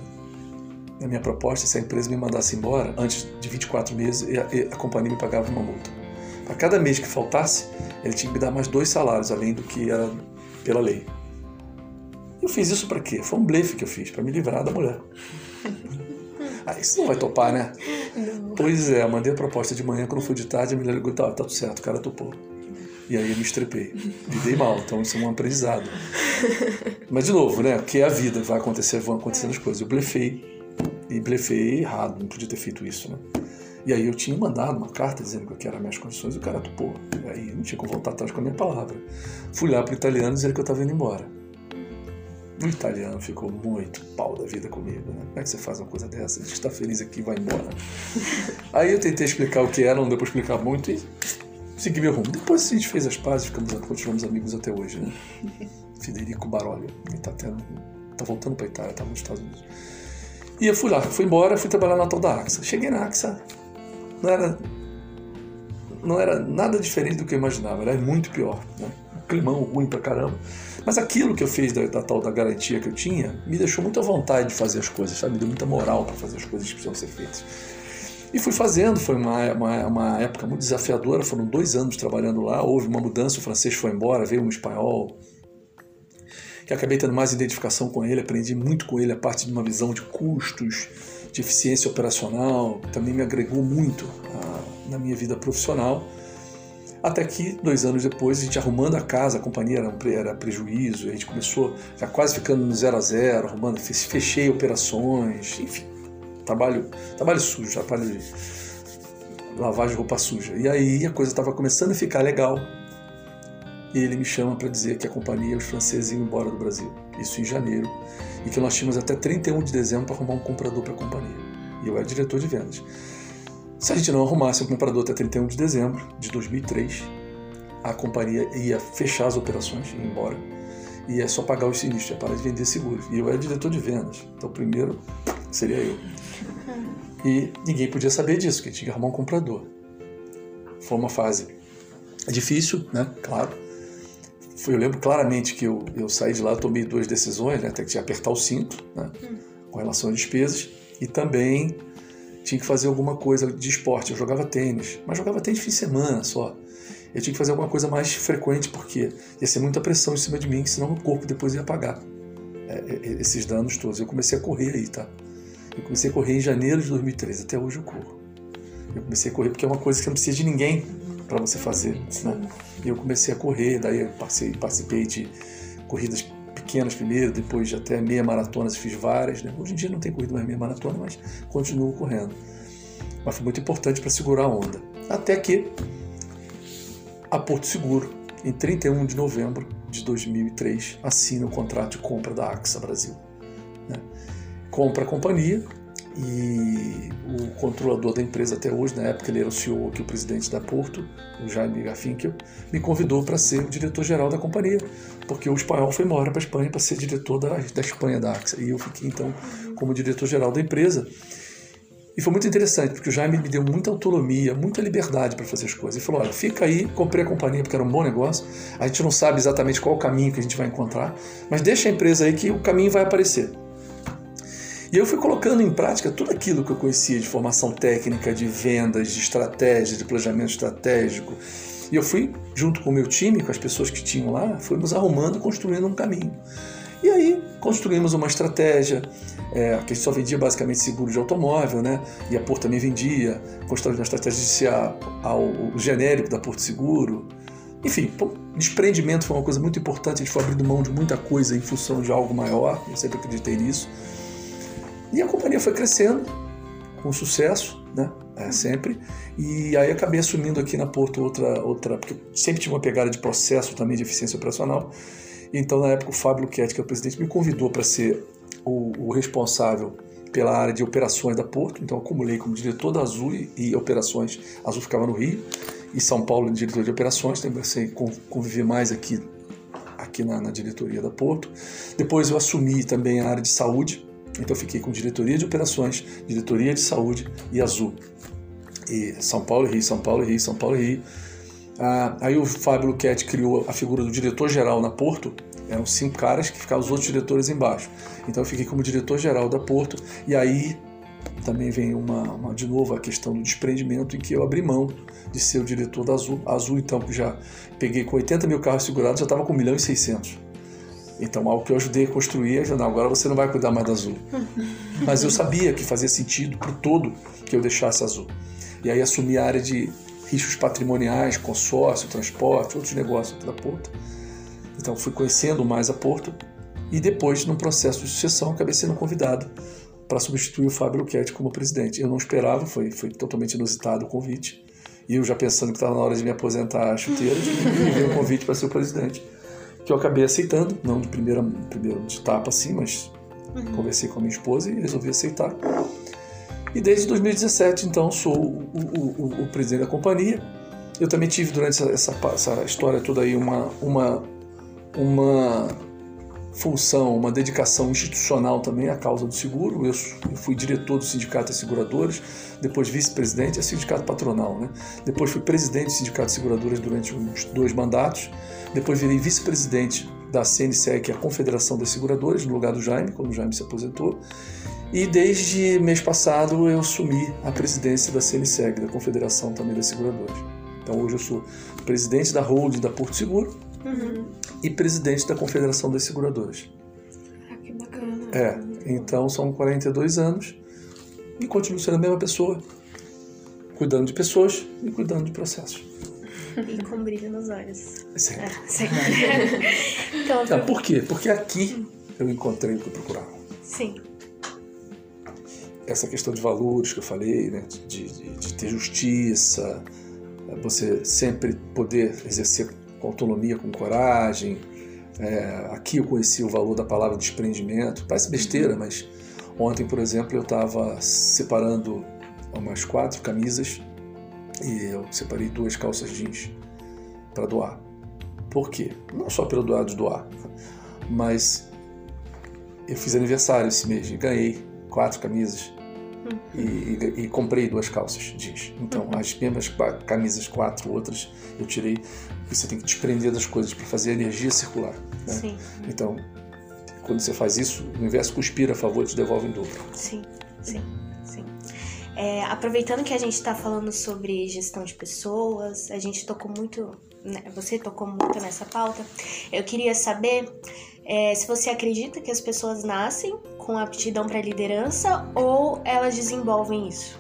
na minha proposta se a empresa me mandasse embora antes de 24 meses e a, e a companhia me pagava uma multa. A cada mês que faltasse, ele tinha que me dar mais dois salários, além do que era pela lei. Eu fiz isso para quê? Foi um blefe que eu fiz, para me livrar da mulher. <laughs> Aí você não vai topar, né? Não. Pois é, mandei a proposta de manhã, quando foi de tarde, a mulher ligou, tá, tá tudo certo, o cara topou. E aí eu me estrepei. Me dei mal, então isso é um aprendizado. Mas de novo, né? Que é a vida, vai acontecer, vão acontecendo as coisas. Eu blefei. E blefei errado, não podia ter feito isso, né? E aí eu tinha mandado uma carta dizendo que eram minhas condições e o cara topou. E aí não tinha como voltar atrás com a minha palavra. Fui lá pro italiano dizer que eu estava indo embora. O italiano ficou muito pau da vida comigo, né? Como é que você faz uma coisa dessa? Diz que está feliz aqui vai embora. aí eu tentei explicar o que era, não deu para explicar muito e segui meu rumo. Depois a gente fez as pazes, ficamos, continuamos amigos até hoje, né? <laughs> Federico Baroli, ele tá, tendo, tá voltando para Itália, tá nos Estados Unidos. E eu fui lá, fui embora, fui trabalhar na tal da AXA. Cheguei na AXA, não era, não era nada diferente do que eu imaginava, era muito pior. Né? Um climão ruim pra caramba. Mas aquilo que eu fiz da, da, tal da garantia que eu tinha me deixou muito à vontade de fazer as coisas, sabe? Me deu muita moral para fazer as coisas que precisam ser feitas. E fui fazendo, foi uma, uma, uma, época muito desafiadora, foram dois anos trabalhando lá, houve uma mudança, o francês foi embora, veio um espanhol, que acabei tendo mais identificação com ele, aprendi muito com ele a parte de uma visão de custos, de eficiência operacional, também me agregou muito ah, na minha vida profissional. Até que, dois anos depois, a gente arrumando a casa, a companhia era, era prejuízo, a gente começou já quase ficando no zero a zero, arrumando, fechei operações, enfim, trabalho, trabalho sujo, trabalho de lavagem de roupa suja. E aí a coisa estava começando a ficar legal. E ele me chama para dizer que a companhia, os franceses iam embora do Brasil. Isso em janeiro e que nós tínhamos até 31 de dezembro para arrumar um comprador para a companhia. E eu era diretor de vendas. Se a gente não arrumasse um comprador até 31 de dezembro de 2003, a companhia ia fechar as operações, ia embora, e ia só pagar os sinistros, ia parar de vender seguros. E eu era diretor de vendas, então primeiro seria eu. E ninguém podia saber disso, que tinha que arrumar um comprador. Foi uma fase difícil, né? Claro eu lembro claramente que eu, eu saí de lá, tomei duas decisões, né? Até que tinha que apertar o cinto, né? Hum. Com relação às despesas. E também tinha que fazer alguma coisa de esporte. Eu jogava tênis, mas jogava tênis fim de semana só. Eu tinha que fazer alguma coisa mais frequente, porque ia ser muita pressão em cima de mim, senão o corpo depois ia pagar é, é, esses danos todos. Eu comecei a correr aí, tá? Eu comecei a correr em janeiro de 2013, até hoje eu corro. Eu comecei a correr porque é uma coisa que não precisa de ninguém para você fazer. Né? E eu comecei a correr, daí passei, participei de corridas pequenas primeiro, depois de até meia maratona fiz várias. Né? Hoje em dia não tem corrido mais meia maratona, mas continuo correndo. Mas foi muito importante para segurar a onda. Até que a Porto Seguro, em 31 de novembro de 2003, assina o contrato de compra da AXA Brasil. Né? Compra a companhia e o controlador da empresa até hoje, na época ele era o CEO aqui, o presidente da Porto, o Jaime Garfinkel, me convidou para ser o diretor-geral da companhia, porque o espanhol foi embora para a Espanha para ser diretor da, da Espanha da AXA, e eu fiquei então como diretor-geral da empresa. E foi muito interessante, porque o Jaime me deu muita autonomia, muita liberdade para fazer as coisas. Ele falou: olha, fica aí, comprei a companhia porque era um bom negócio. A gente não sabe exatamente qual o caminho que a gente vai encontrar, mas deixa a empresa aí que o caminho vai aparecer. E eu fui colocando em prática tudo aquilo que eu conhecia de formação técnica, de vendas, de estratégia, de planejamento estratégico. E eu fui, junto com o meu time, com as pessoas que tinham lá, fomos arrumando, construindo um caminho. E aí construímos uma estratégia, é, que a gente só vendia basicamente seguro de automóvel, né? E a Porto também vendia, construímos uma estratégia de ser a, a, o genérico da Porto Seguro. Enfim, desprendimento foi uma coisa muito importante, a gente foi abrindo mão de muita coisa em função de algo maior, eu sempre acreditei nisso. E a companhia foi crescendo com sucesso, né? É, sempre. E aí acabei assumindo aqui na Porto outra, outra, porque sempre tive uma pegada de processo também de eficiência operacional. Então, na época, o Fábio Luquete, que é o presidente, me convidou para ser o, o, responsável pela área de operações da Porto. Então, acumulei como diretor da Azul e, e operações. A Azul ficava no Rio e São Paulo, diretor de operações. Então, comecei a conviver mais aqui, aqui na, na diretoria da Porto. Depois, eu assumi também a área de saúde então fiquei com diretoria de operações, diretoria de saúde e Azul. E São Paulo e Rio, São Paulo e Rio, São Paulo e Rio. Ah, aí o Fábio Luquete criou a figura do diretor-geral na Porto. Eram cinco caras que ficavam os outros diretores embaixo. Então eu fiquei como diretor-geral da Porto. E aí também vem uma, uma, de novo a questão do desprendimento em que eu abri mão de ser o diretor da Azul. A Azul, então, já peguei com 80 mil carros segurados, já estava com 1 milhão e 600. Então, algo que eu ajudei a construir, eu, não, agora você não vai cuidar mais da Azul. <laughs> Mas eu sabia que fazia sentido para o todo que eu deixasse Azul. E aí assumi a área de riscos patrimoniais, consórcio, transporte, outros negócios da Porto. Então, fui conhecendo mais a Porto e depois, num processo de sucessão, acabei sendo convidado para substituir o Fábio Luquete como presidente. Eu não esperava, foi, foi totalmente inusitado o convite. E eu já pensando que estava na hora de me aposentar a chuteira, me veio o convite para ser o presidente. Que eu acabei aceitando, não de primeira, primeiro de etapa assim, mas uhum. conversei com a minha esposa e resolvi aceitar. E desde 2017, então, sou o, o, o, o presidente da companhia. Eu também tive durante essa, essa história toda aí uma, uma, uma função, uma dedicação institucional também à causa do seguro. Eu, eu fui diretor do Sindicato de Seguradoras, depois vice-presidente, é sindicato patronal, né? Depois fui presidente do Sindicato de Seguradoras durante uns dois mandatos. Depois virei vice-presidente da CNSEG, que é a Confederação das Seguradoras, no lugar do Jaime, quando o Jaime se aposentou. E desde mês passado eu assumi a presidência da CNSEG, da Confederação também das Seguradoras. Então hoje eu sou presidente da holding da Porto Seguro uhum. e presidente da Confederação das Seguradoras. Ah, que bacana. É, então são 42 anos e continuo sendo a mesma pessoa, cuidando de pessoas e cuidando de processos. E com brilho nos olhos. Sempre. É, sempre. <laughs> então, Não, por quê? Porque aqui eu encontrei o que eu procurava. Sim. Essa questão de valores que eu falei, né? de, de, de ter justiça, você sempre poder exercer com autonomia, com coragem. É, aqui eu conheci o valor da palavra desprendimento. Parece besteira, uhum. mas ontem, por exemplo, eu estava separando umas quatro camisas e eu separei duas calças jeans para doar. Por quê? Não só pelo doar de doar, mas eu fiz aniversário esse mês e ganhei quatro camisas e, e, e, comprei duas calças jeans. Então, uhum. as mesmas camisas, quatro outras, eu tirei. Você tem que desprender das coisas para fazer a energia circular. Né? Sim. Então, quando você faz isso, o universo conspira a favor e te devolve em dobro. Sim, sim, sim. É, aproveitando que a gente está falando sobre gestão de pessoas, a gente tocou muito, né, você tocou muito nessa pauta. Eu queria saber é, se você acredita que as pessoas nascem com aptidão para liderança ou elas desenvolvem isso?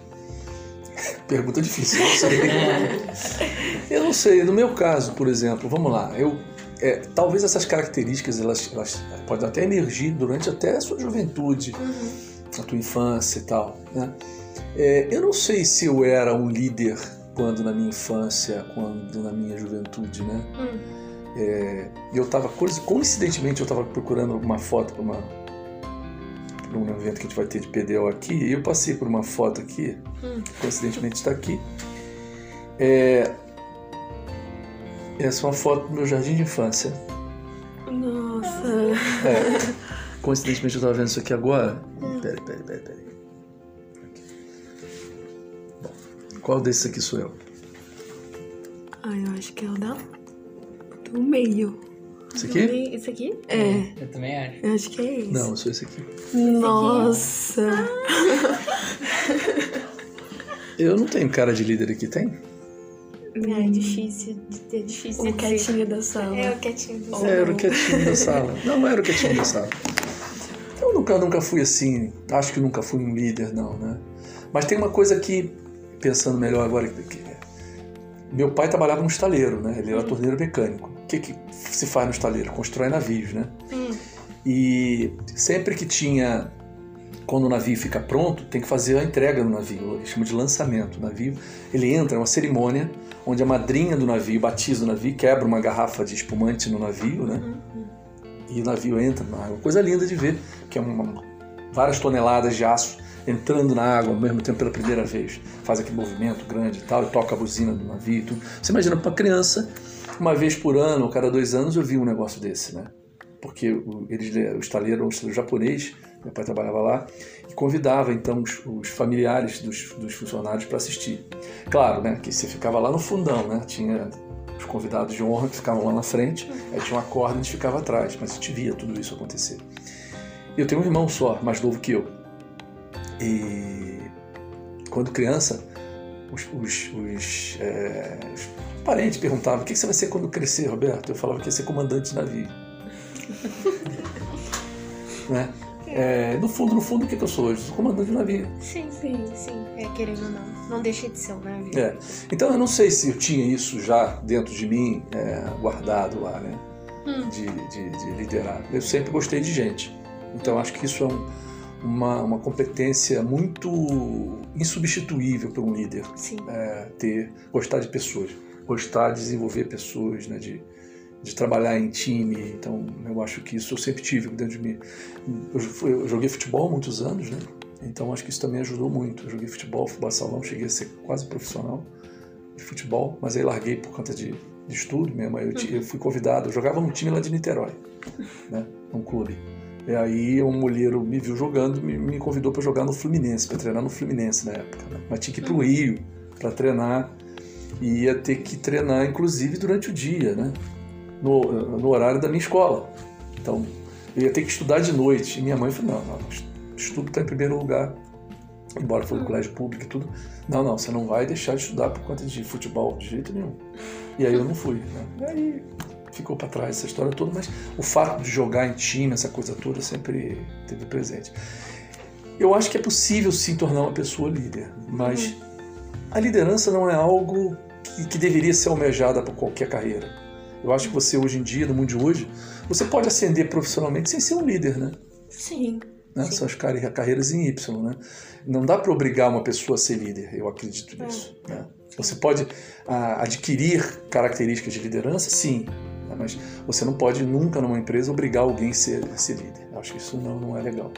Pergunta difícil, não sei. <laughs> eu não sei. No meu caso, por exemplo, vamos lá. Eu, é, talvez essas características elas, elas podem até emergir durante até a sua juventude, uhum. a tua infância e tal. Né? É, eu não sei se eu era um líder quando na minha infância, quando na minha juventude, né? Uhum. É, eu estava coincidentemente eu estava procurando alguma foto para uma um evento que a gente vai ter de PDL aqui, e eu passei por uma foto aqui, hum. coincidentemente está aqui. É, essa é uma foto do meu jardim de infância. Nossa! É, coincidentemente eu estava vendo isso aqui agora. Hum. Peraí, peraí, peraí, peraí. Bom, qual desses aqui sou eu? Ah, eu acho que é o da... do meio. Esse aqui? Esse aqui? É. Eu também acho. Eu acho que é esse. Não, eu sou esse aqui. Nossa! <laughs> eu não tenho cara de líder aqui, tem? É difícil, é difícil. O quietinho da sala. É o quietinho da sala. É, era o quietinho da sala. Não, não era o quietinho da sala. Eu nunca, nunca fui assim, acho que nunca fui um líder, não, né? Mas tem uma coisa que, pensando melhor agora, que, meu pai trabalhava no estaleiro, né? Ele era uhum. torneiro mecânico. O que, que se faz no estaleiro? Constrói navios, né? E sempre que tinha quando o navio fica pronto, tem que fazer a entrega do navio, ele chama de lançamento. O navio, ele entra, é uma cerimônia onde a madrinha do navio batiza o navio, quebra uma garrafa de espumante no navio, né? Uhum. E o navio entra na água. Coisa linda de ver, que é uma, várias toneladas de aço entrando na água ao mesmo tempo pela primeira vez. Faz aquele movimento grande e tal, e toca a buzina do navio tudo. Você imagina para uma criança, uma vez por ano, ou cada dois anos, eu vi um negócio desse, né? Porque o, eles, o estaleiro é um estaleiro japonês, meu pai trabalhava lá, e convidava então os, os familiares dos, dos funcionários para assistir. Claro, né, que você ficava lá no fundão, né? Tinha os convidados de honra que ficavam lá na frente, aí tinha uma corda e a gente ficava atrás, mas a gente via tudo isso acontecer. Eu tenho um irmão só, mais novo que eu, e quando criança, os, os, os, é, os parentes perguntavam: o que você vai ser quando crescer, Roberto? Eu falava que ia ser comandante de navio. <laughs> né? É, no fundo, no fundo, o que, que eu sou hoje? Sou comandante de navio. Sim, sim, sim. É, querendo ou não. Não deixa de ser um navio. É. Então eu não sei se eu tinha isso já dentro de mim, é, guardado lá, né? Hum. De, de, de liderar. Eu sempre gostei de gente. Então acho que isso é um uma, uma competência muito insubstituível para um líder. É, ter, gostar de pessoas, gostar de desenvolver pessoas, né, de, de trabalhar em time. Então, eu acho que isso eu sempre tive dentro de mim. Eu, eu joguei futebol há muitos anos, né? Então, acho que isso também ajudou muito. Eu joguei futebol, futebol salão, cheguei a ser quase profissional de futebol, mas aí larguei por conta de, de estudo mesmo. Eu, eu, fui convidado, eu jogava num time lá de Niterói, né? Num clube. E aí um mulher me viu jogando me, me convidou para jogar no Fluminense, para treinar no Fluminense na época. Né? Mas tinha que ir para o Rio para treinar e ia ter que treinar inclusive durante o dia, né? No, no horário da minha escola. Então eu ia ter que estudar de noite. E minha mãe falou: não, não estudo está em primeiro lugar. Embora foi no colégio público e tudo. Não, não, você não vai deixar de estudar por conta de futebol de jeito nenhum. E aí eu não fui. Né? E aí ficou para trás essa história toda, mas o fato de jogar em time, essa coisa toda, sempre teve presente. Eu acho que é possível sim tornar uma pessoa líder, mas uhum. a liderança não é algo que, que deveria ser almejada por qualquer carreira. Eu acho que você hoje em dia, no mundo de hoje, você pode ascender profissionalmente sem ser um líder, né? Sim. Né? sim. São as carreiras em Y, né? Não dá para obrigar uma pessoa a ser líder, eu acredito é. nisso. É. Né? Você pode a, adquirir características de liderança, sim, né? Mas você não pode nunca numa empresa obrigar alguém a ser, a ser líder. Eu acho que isso não, não é legal.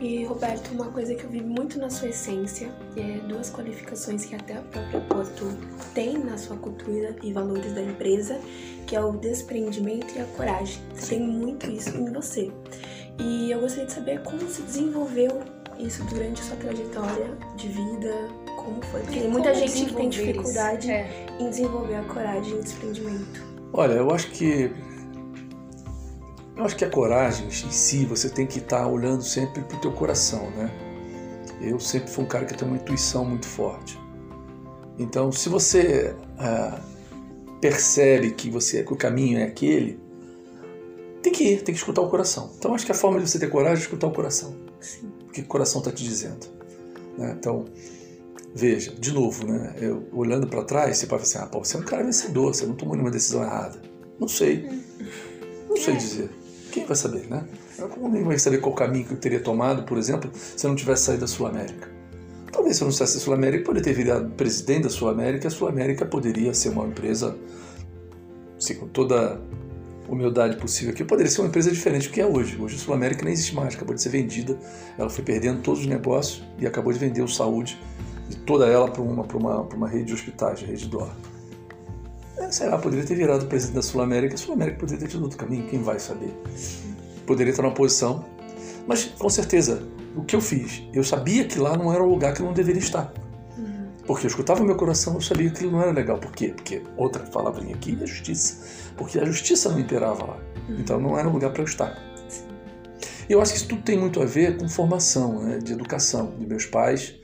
E Roberto, uma coisa que eu vi muito na sua essência, é duas qualificações que até a própria Porto tem na sua cultura e valores da empresa, que é o desprendimento e a coragem. Você tem muito isso em você. E eu gostaria de saber como se desenvolveu isso durante a sua trajetória de vida, como foi? Porque tem muita gente que tem dificuldade é. em desenvolver a coragem e o desprendimento. Olha, eu acho que eu acho que a coragem em si você tem que estar olhando sempre para o teu coração, né? Eu sempre fui um cara que tem uma intuição muito forte. Então, se você ah, percebe que você que o caminho é aquele, tem que ir, tem que escutar o coração. Então, acho que a forma de você ter coragem é escutar o coração. Sim. O que o coração está te dizendo. Né? Então, Veja, de novo, né? Eu, olhando para trás, você pode falar assim: ah, você é um cara vencedor, você não tomou nenhuma decisão errada. Não sei. Não sei é. dizer. Quem vai saber, né? Como ninguém vai saber qual caminho que eu teria tomado, por exemplo, se eu não tivesse saído da Sul América? Talvez se eu não saísse da Sul América, poderia ter virado presidente da Sul América, a Sul América poderia ser uma empresa, assim, com toda humildade possível aqui, poderia ser uma empresa diferente do que é hoje. Hoje a Sul América nem existe mais, acabou de ser vendida, ela foi perdendo todos os negócios e acabou de vender o saúde de toda ela para uma, uma, uma rede de hospitais, a rede DOR. É, sei lá, poderia ter virado presidente da Sul-América, a Sul-América poderia ter tido outro caminho, quem vai saber? Poderia estar numa posição, mas com certeza, o que eu fiz? Eu sabia que lá não era um lugar que eu não deveria estar. Porque eu escutava o meu coração, eu sabia que aquilo não era legal. Por quê? Porque, outra palavrinha aqui, a justiça. Porque a justiça não imperava lá. Então não era um lugar para eu estar. E eu acho que isso tudo tem muito a ver com formação, né, de educação, de meus pais,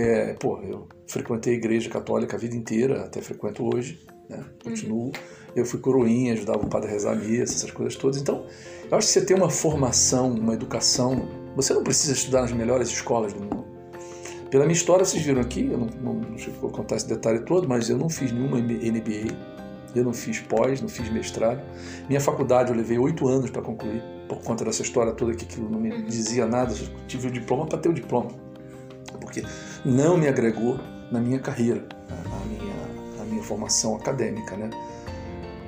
é, pô, eu frequentei a igreja católica a vida inteira, até frequento hoje, né? continuo. Uhum. Eu fui coroinha, ajudava o padre a rezar a missa, essas coisas todas. Então, eu acho que você tem uma formação, uma educação, você não precisa estudar nas melhores escolas do mundo. Pela minha história, vocês viram aqui, eu não, não, não sei vou contar esse detalhe todo, mas eu não fiz nenhuma MBA, eu não fiz pós, não fiz mestrado. Minha faculdade eu levei oito anos para concluir, por conta dessa história toda que aquilo não me uhum. dizia nada. Eu tive o diploma para ter o diploma porque não me agregou na minha carreira, na minha, na minha formação acadêmica. Né?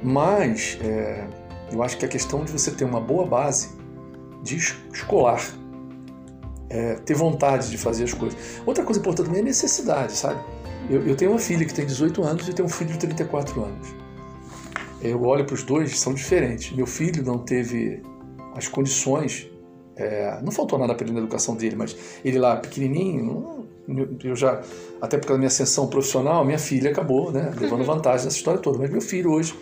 Mas é, eu acho que a questão de você ter uma boa base de escolar, é, ter vontade de fazer as coisas. Outra coisa importante também é necessidade, sabe? Eu, eu, tenho uma filha que tem 18 anos e tenho um filho de 34 anos. Eu olho para os dois, são diferentes. Meu filho não teve as condições é, não faltou nada para ele na educação dele, mas ele lá pequenininho, eu já, até por causa da minha ascensão profissional, minha filha acabou né, levando vantagem nessa história toda. Mas meu filho hoje,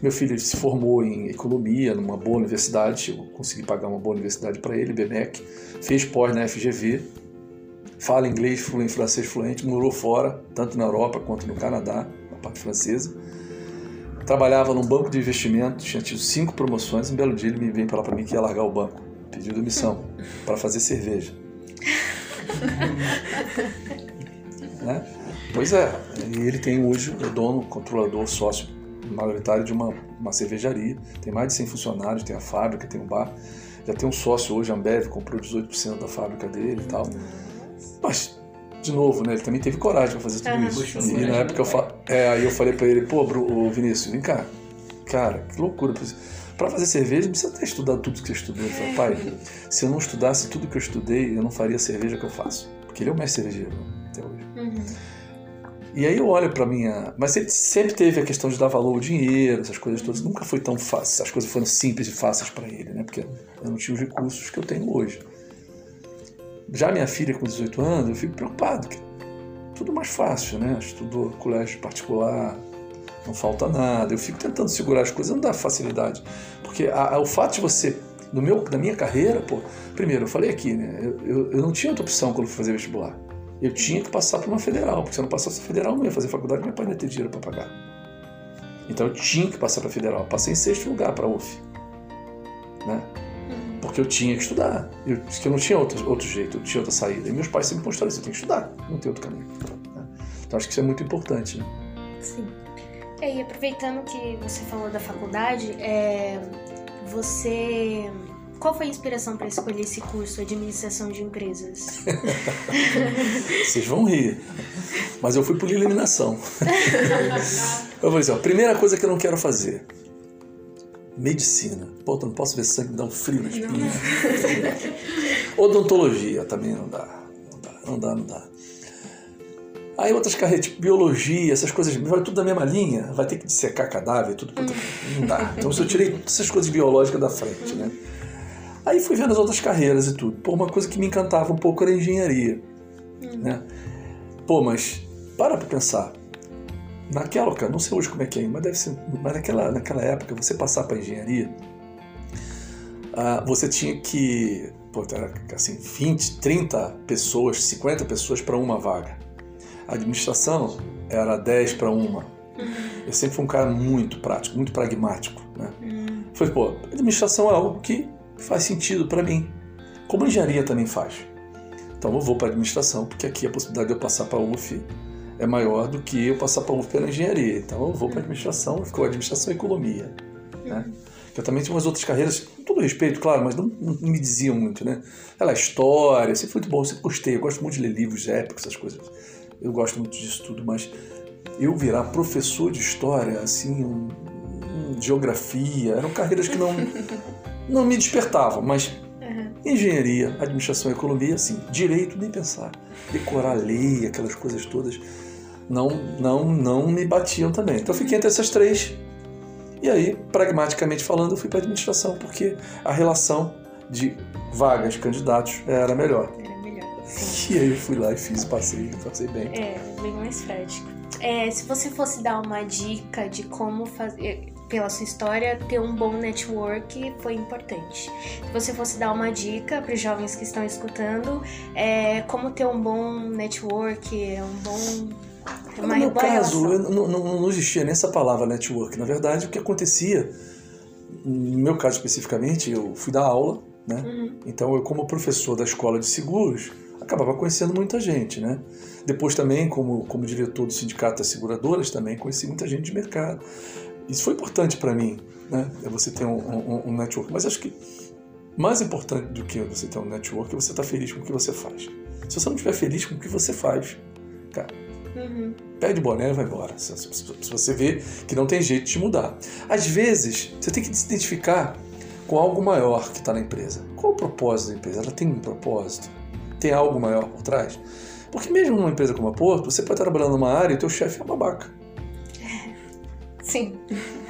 meu filho se formou em economia numa boa universidade, eu consegui pagar uma boa universidade para ele, BMEC, fez pós na FGV, fala inglês fluente, francês fluente, morou fora, tanto na Europa quanto no Canadá, na parte francesa. Trabalhava num banco de investimentos, tinha tido cinco promoções. Um belo dia ele me veio falar para mim que ia largar o banco pediu demissão para fazer cerveja. né? Pois é, e ele tem hoje, é dono, controlador, sócio majoritário de uma, uma cervejaria, tem mais de 100 funcionários, tem a fábrica, tem um bar. Já tem um sócio hoje, Ambev, comprou 18% da fábrica dele e tal. Mas, de novo, né? Ele também teve coragem para fazer tudo isso. E na época eu, fa... é, aí eu falei para ele, pô, Bru, ô, Vinícius, vem cá. Cara, que loucura. Para fazer cerveja, não precisa ter estudado tudo que você estudou. Falou, pai, se eu não estudasse tudo que eu estudei, eu não faria a cerveja que eu faço. Porque ele é o mestre cervejeiro até hoje. Uhum. E aí eu olho pra minha. Mas ele sempre teve a questão de dar valor ao dinheiro, essas coisas todas. Nunca foi tão fácil. As coisas foram simples e fáceis pra ele, né? Porque eu não tinha os recursos que eu tenho hoje. Já minha filha, com 18 anos, eu fico preocupado. Que tudo mais fácil, né? Estudou colégio particular, não falta nada. Eu fico tentando segurar as coisas, não dá facilidade. Porque a- a- o fato de você. No meu, na minha carreira, pô, primeiro, eu falei aqui, né? Eu, eu, eu não tinha outra opção quando fui fazer vestibular. Eu tinha que passar por uma federal, porque se eu não passasse na federal, eu não ia fazer faculdade, meu pai não ia ter dinheiro para pagar. Então eu tinha que passar para federal. Eu passei em sexto lugar para a UF. Né? Porque eu tinha que estudar. Eu, porque eu não tinha outro, outro jeito, eu tinha outra saída. E meus pais sempre mostraram isso: eu tenho que estudar, não tem outro caminho. né? Então acho que isso é muito importante. Né? Sim. É, e aproveitando que você falou da faculdade, é, você. Qual foi a inspiração para escolher esse curso, Administração de Empresas? <laughs> Vocês vão rir. Mas eu fui por eliminação. <laughs> eu falei assim: ó, primeira coisa que eu não quero fazer. Medicina. Pô, eu não posso ver sangue, me dá um frio na espinha. Odontologia também não dá. Não dá, não dá, não dá. Aí outras carreiras, tipo biologia, essas coisas, vai tudo da mesma linha, vai ter que dissecar cadáver, tudo. puta, não dá. Então eu tirei todas essas coisas biológicas da frente, né? Aí fui vendo as outras carreiras e tudo. Pô, uma coisa que me encantava um pouco era a engenharia. Né? Pô, mas para pra pensar. Naquela ocasião, não sei hoje como é que é, mas deve ser. Mas naquela, naquela época, você passar para engenharia, ah, você tinha que. Pô, era assim, 20, 30 pessoas, 50 pessoas para uma vaga. A administração era 10 para uma. Eu sempre fui um cara muito prático, muito pragmático. Né? Falei, pô, administração é algo que faz sentido para mim. Como engenharia também faz. Então eu vou para administração, porque aqui a possibilidade de eu passar para a UF é maior do que eu passar para a UF pela engenharia. Então eu vou para administração, ficou administração e economia. Né? Eu também tinha umas outras carreiras, com todo respeito, claro, mas não, não me diziam muito, né? Ela, história, sempre foi muito bom, sempre gostei, eu gosto muito de ler livros épicos, essas coisas. Eu gosto muito disso tudo, mas eu virar professor de história, assim, um, um, geografia, eram carreiras que não, <laughs> não me despertavam, mas engenharia, administração e economia, assim, direito nem pensar. Decorar lei, aquelas coisas todas, não, não, não me batiam também. Então eu fiquei entre essas três. E aí, pragmaticamente falando, eu fui para administração, porque a relação de vagas, candidatos, era melhor. Sim. E aí eu fui lá e fiz, passei, passei bem. É, bem mais prático. É, se você fosse dar uma dica de como fazer, pela sua história, ter um bom network foi importante. Se você fosse dar uma dica para os jovens que estão escutando, é, como ter um bom network, um bom. No meu caso, eu, não, não, não existia nessa palavra network. Na verdade, o que acontecia, no meu caso especificamente, eu fui dar aula, né? Uhum. Então, eu, como professor da escola de seguros, acabava conhecendo muita gente, né? Depois também, como, como diretor do sindicato das seguradoras, também conheci muita gente de mercado. Isso foi importante para mim, né? É você ter um, um, um, network. Mas acho que mais importante do que você ter um network é você estar feliz com o que você faz. Se você não estiver feliz com o que você faz, cara, uhum. pede boné e vai embora. Se, se, se você vê que não tem jeito de mudar. Às vezes, você tem que se identificar com algo maior que está na empresa. Qual o propósito da empresa? Ela tem um propósito? Tem algo maior por trás? Porque mesmo numa empresa como a Porto, você pode estar trabalhando numa área e o teu chefe é uma babaca. <laughs> Sim.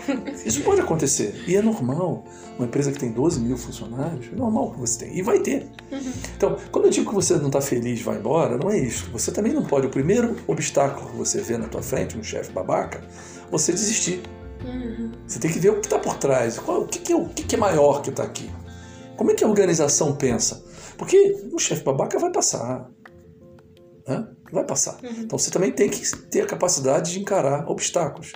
<laughs> Isso pode acontecer. E é normal. Uma empresa que tem 12 mil funcionários, é normal que você tenha. E vai ter. Uhum. Então, quando eu digo que você não está feliz vai embora, não é isso. Você também não pode. O primeiro obstáculo que você vê na tua frente, um chefe babaca, você desistir. Uhum. Você tem que ver o que está por trás. Qual, o que, que, é, o que, que é maior que está aqui. Como é que a organização pensa? Porque um chefe babaca vai passar. Né? Vai passar. Uhum. Então você também tem que ter a capacidade de encarar obstáculos.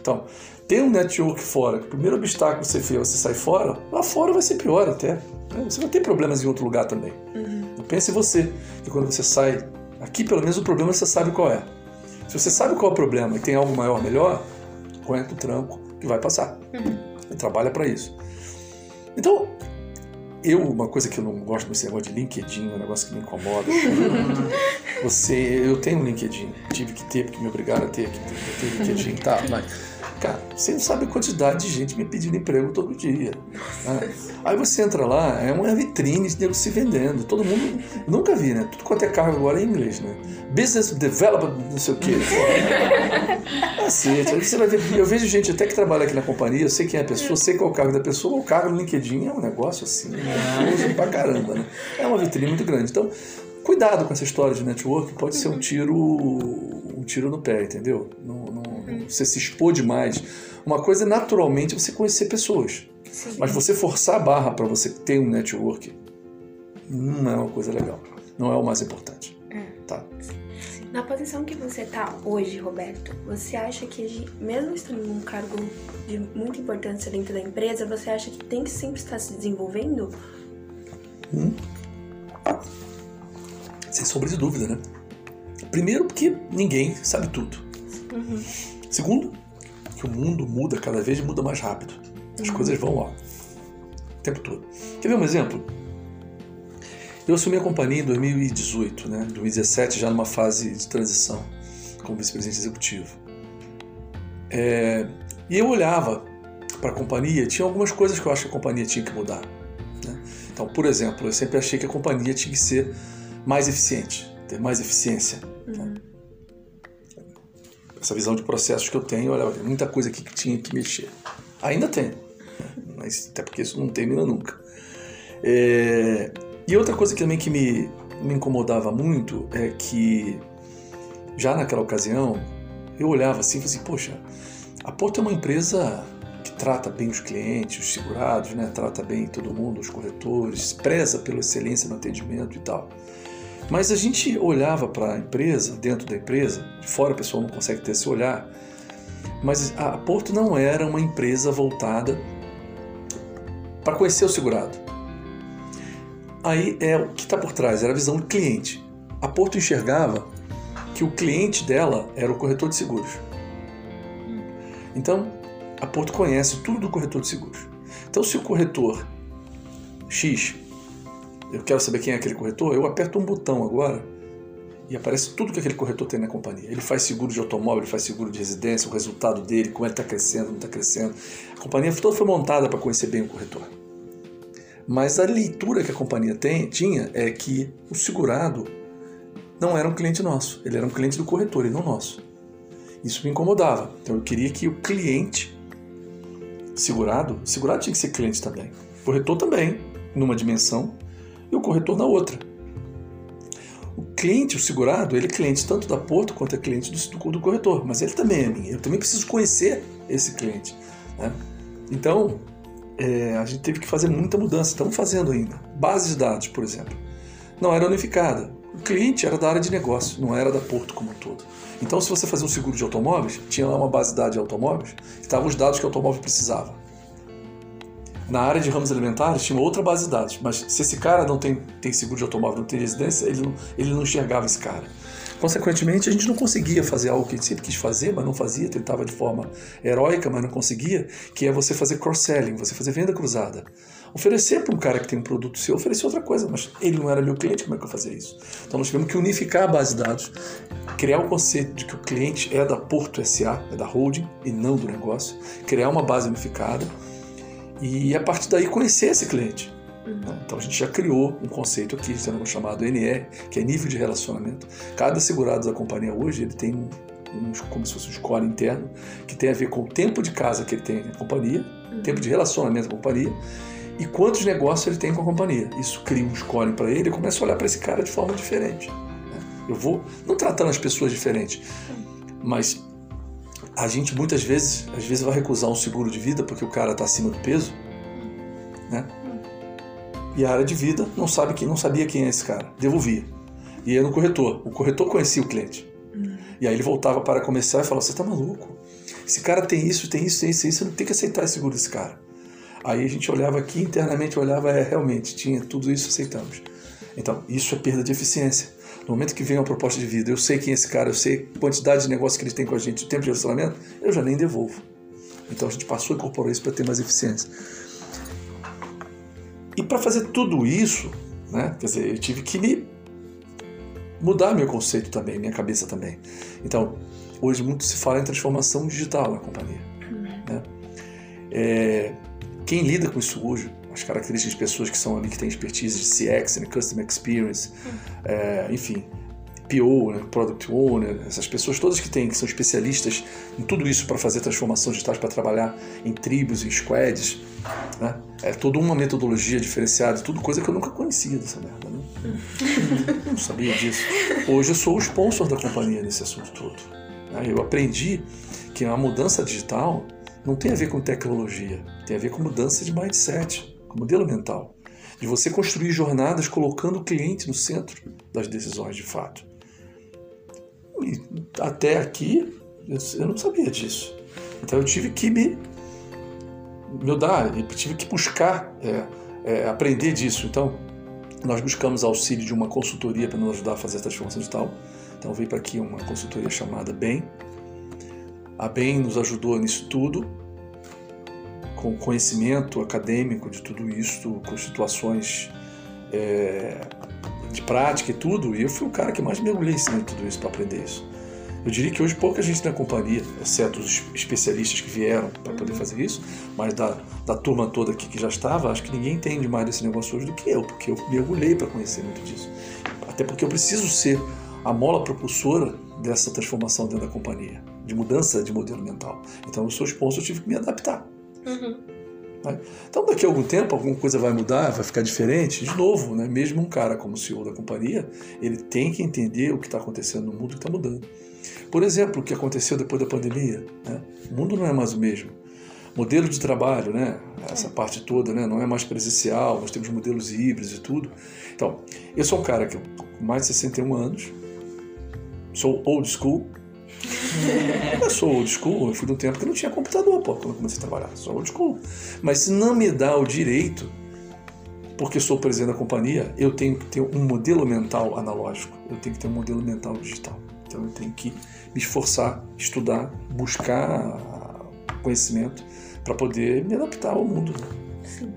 Então, ter um network fora, que o primeiro obstáculo que você fez, você sai fora, lá fora vai ser pior até. Né? Você vai ter problemas em outro lugar também. Uhum. Pense em você, que quando você sai, aqui pelo menos o problema você sabe qual é. Se você sabe qual é o problema e tem algo maior, melhor, aguenta o tranco que vai passar. Uhum. E trabalha para isso. Então, eu, uma coisa que eu não gosto desse negócio de LinkedIn, um negócio que me incomoda. <laughs> você, eu tenho um LinkedIn, tive que ter, porque me obrigaram a ter, que ter, ter LinkedIn, tá, mas Cara, você não sabe a quantidade de gente me pedindo emprego todo dia. Né? Aí você entra lá, é uma vitrine de nego se vendendo. Todo mundo. Nunca vi, né? Tudo quanto é carro agora é em inglês, né? Business developer, não sei o quê. <laughs> Cacete. Aí você vai ver. Eu vejo gente até que trabalha aqui na companhia, eu sei quem é a pessoa, sei qual é o cargo da pessoa, o cargo no LinkedIn é um negócio assim, né? pra caramba, né? É uma vitrine muito grande. Então, cuidado com essa história de network, pode ser um tiro um tiro no pé, entendeu? Não, não, você se expor demais. Uma coisa é naturalmente você conhecer pessoas. Sim. Mas você forçar a barra para você ter um network não é uma coisa legal. Não é o mais importante. É. Tá? Na posição que você está hoje, Roberto, você acha que, mesmo estando num cargo de muita importância dentro da empresa, você acha que tem que sempre estar se desenvolvendo? Hum. Sem sombra de dúvida, né? Primeiro, porque ninguém sabe tudo. Uhum. Segundo, que o mundo muda cada vez muda mais rápido. As uhum. coisas vão, ó, o tempo todo. Quer ver um exemplo? Eu assumi a companhia em 2018, né? 2017, já numa fase de transição como vice-presidente executivo. É, e eu olhava para a companhia, tinha algumas coisas que eu acho que a companhia tinha que mudar. Né? Então, por exemplo, eu sempre achei que a companhia tinha que ser mais eficiente, ter mais eficiência. Uhum essa visão de processos que eu tenho, olha, muita coisa aqui que tinha que mexer. Ainda tem, mas até porque isso não termina nunca. É, e outra coisa que também que me, me incomodava muito é que já naquela ocasião eu olhava assim e falei assim, poxa, a Porto é uma empresa que trata bem os clientes, os segurados, né? trata bem todo mundo, os corretores, preza pela excelência no atendimento e tal. Mas a gente olhava para a empresa, dentro da empresa, de fora a pessoa não consegue ter esse olhar, mas a Porto não era uma empresa voltada para conhecer o segurado. Aí é o que está por trás, era a visão do cliente. A Porto enxergava que o cliente dela era o corretor de seguros. Então, a Porto conhece tudo do corretor de seguros. Então, se o corretor X eu quero saber quem é aquele corretor, eu aperto um botão agora e aparece tudo que aquele corretor tem na companhia. Ele faz seguro de automóvel, ele faz seguro de residência, o resultado dele, como ele está crescendo, não está crescendo. A companhia toda foi montada para conhecer bem o corretor. Mas a leitura que a companhia tem, tinha é que o segurado não era um cliente nosso, ele era um cliente do corretor e não nosso. Isso me incomodava. Então eu queria que o cliente segurado, segurado tinha que ser cliente também. Corretor também, numa dimensão, e o corretor na outra. O cliente, o segurado, ele é cliente tanto da Porto quanto é cliente do, do corretor, mas ele também é minha. Eu também preciso conhecer esse cliente. Né? Então, é, a gente teve que fazer muita mudança. Estamos fazendo ainda. Base de dados, por exemplo, não era unificada. O cliente era da área de negócio, não era da Porto como um todo. Então, se você fazia um seguro de automóveis, tinha lá uma base de dados de automóveis, estavam os dados que o automóvel precisava. Na área de ramos alimentares tinha outra base de dados, mas se esse cara não tem, tem seguro de automóvel, não tem residência, ele não, ele não enxergava esse cara. Consequentemente, a gente não conseguia fazer algo que a gente sempre quis fazer, mas não fazia, tentava de forma heróica, mas não conseguia, que é você fazer cross-selling, você fazer venda cruzada. Oferecer para um cara que tem um produto seu, oferecer outra coisa, mas ele não era meu cliente, como é que eu fazia isso? Então nós tivemos que unificar a base de dados, criar o conceito de que o cliente é da Porto SA, é da holding e não do negócio, criar uma base unificada e a partir daí conhecer esse cliente. Uhum. Né? Então a gente já criou um conceito aqui, sendo chamado NR, que é nível de relacionamento. Cada segurado da companhia hoje ele tem um, um, como se fosse um score interno que tem a ver com o tempo de casa que ele tem na companhia, uhum. tempo de relacionamento com a companhia e quantos negócios ele tem com a companhia. Isso cria um score para ele e começa a olhar para esse cara de forma diferente. Né? Eu vou não tratando as pessoas diferentes, mas a gente muitas vezes, às vezes vai recusar um seguro de vida porque o cara está acima do peso, né? E a área de vida não sabe que não sabia quem é esse cara, devolvia. E ia no corretor, o corretor conhecia o cliente. Hum. E aí ele voltava para começar e falava: "Você está maluco? Esse cara tem isso, tem isso, tem isso, tem isso, você não tem que aceitar esse seguro desse cara". Aí a gente olhava aqui internamente, olhava, é, realmente tinha tudo isso, aceitamos. Então, isso é perda de eficiência. No momento que vem uma proposta de vida, eu sei quem é esse cara, eu sei a quantidade de negócio que ele tem com a gente, o tempo de relacionamento, eu já nem devolvo. Então a gente passou a incorporar isso para ter mais eficiência. E para fazer tudo isso, né, quer dizer, eu tive que me mudar meu conceito também, minha cabeça também. Então, hoje muito se fala em transformação digital na companhia. Né? É, quem lida com isso hoje, as características de pessoas que são ali, que têm expertise de CX, Customer Experience. É, enfim, PO, né, Product Owner, essas pessoas todas que têm, que são especialistas em tudo isso para fazer transformação digital, para trabalhar em tribos, em squads, né? é toda uma metodologia diferenciada, tudo coisa que eu nunca conhecia dessa merda. Né? <laughs> Não sabia disso. Hoje eu sou o sponsor da companhia nesse assunto todo. Né? Eu aprendi que a mudança digital não tem a ver com tecnologia, tem a ver com mudança de mindset, com modelo mental. De você construir jornadas colocando o cliente no centro das decisões de fato. E até aqui eu não sabia disso. Então eu tive que me, me dar, eu tive que buscar é, é, aprender disso. Então nós buscamos auxílio de uma consultoria para nos ajudar a fazer a transformação digital. Então veio para aqui uma consultoria chamada BEM. A BEM nos ajudou nisso tudo, com conhecimento acadêmico de tudo isso, com situações é, de prática e tudo, e eu fui o cara que mais mergulhei em cima de tudo isso para aprender isso. Eu diria que hoje pouca gente na companhia, exceto os especialistas que vieram para poder fazer isso, mas da, da turma toda aqui que já estava, acho que ninguém entende mais desse negócio hoje do que eu, porque eu mergulhei para conhecer muito disso. Até porque eu preciso ser a mola propulsora dessa transformação dentro da companhia, de mudança de modelo mental. Então, eu sou sponsor, eu tive que me adaptar. Uhum. Né? Então, daqui a algum tempo, alguma coisa vai mudar, vai ficar diferente. De novo, né? mesmo um cara como CEO da companhia, ele tem que entender o que está acontecendo no mundo que está mudando. Por exemplo, o que aconteceu depois da pandemia. Né? O mundo não é mais o mesmo. Modelo de trabalho, né? essa parte toda, né? não é mais presencial, nós temos modelos híbridos e tudo. Então, eu sou um cara que com mais de 61 anos, sou old school, eu sou old school, eu fui de um tempo que não tinha computador, pô, quando eu comecei a trabalhar. Sou old school. Mas se não me dá o direito, porque sou presidente da companhia, eu tenho que ter um modelo mental analógico, eu tenho que ter um modelo mental digital. Então eu tenho que me esforçar, estudar, buscar conhecimento para poder me adaptar ao mundo. Sim.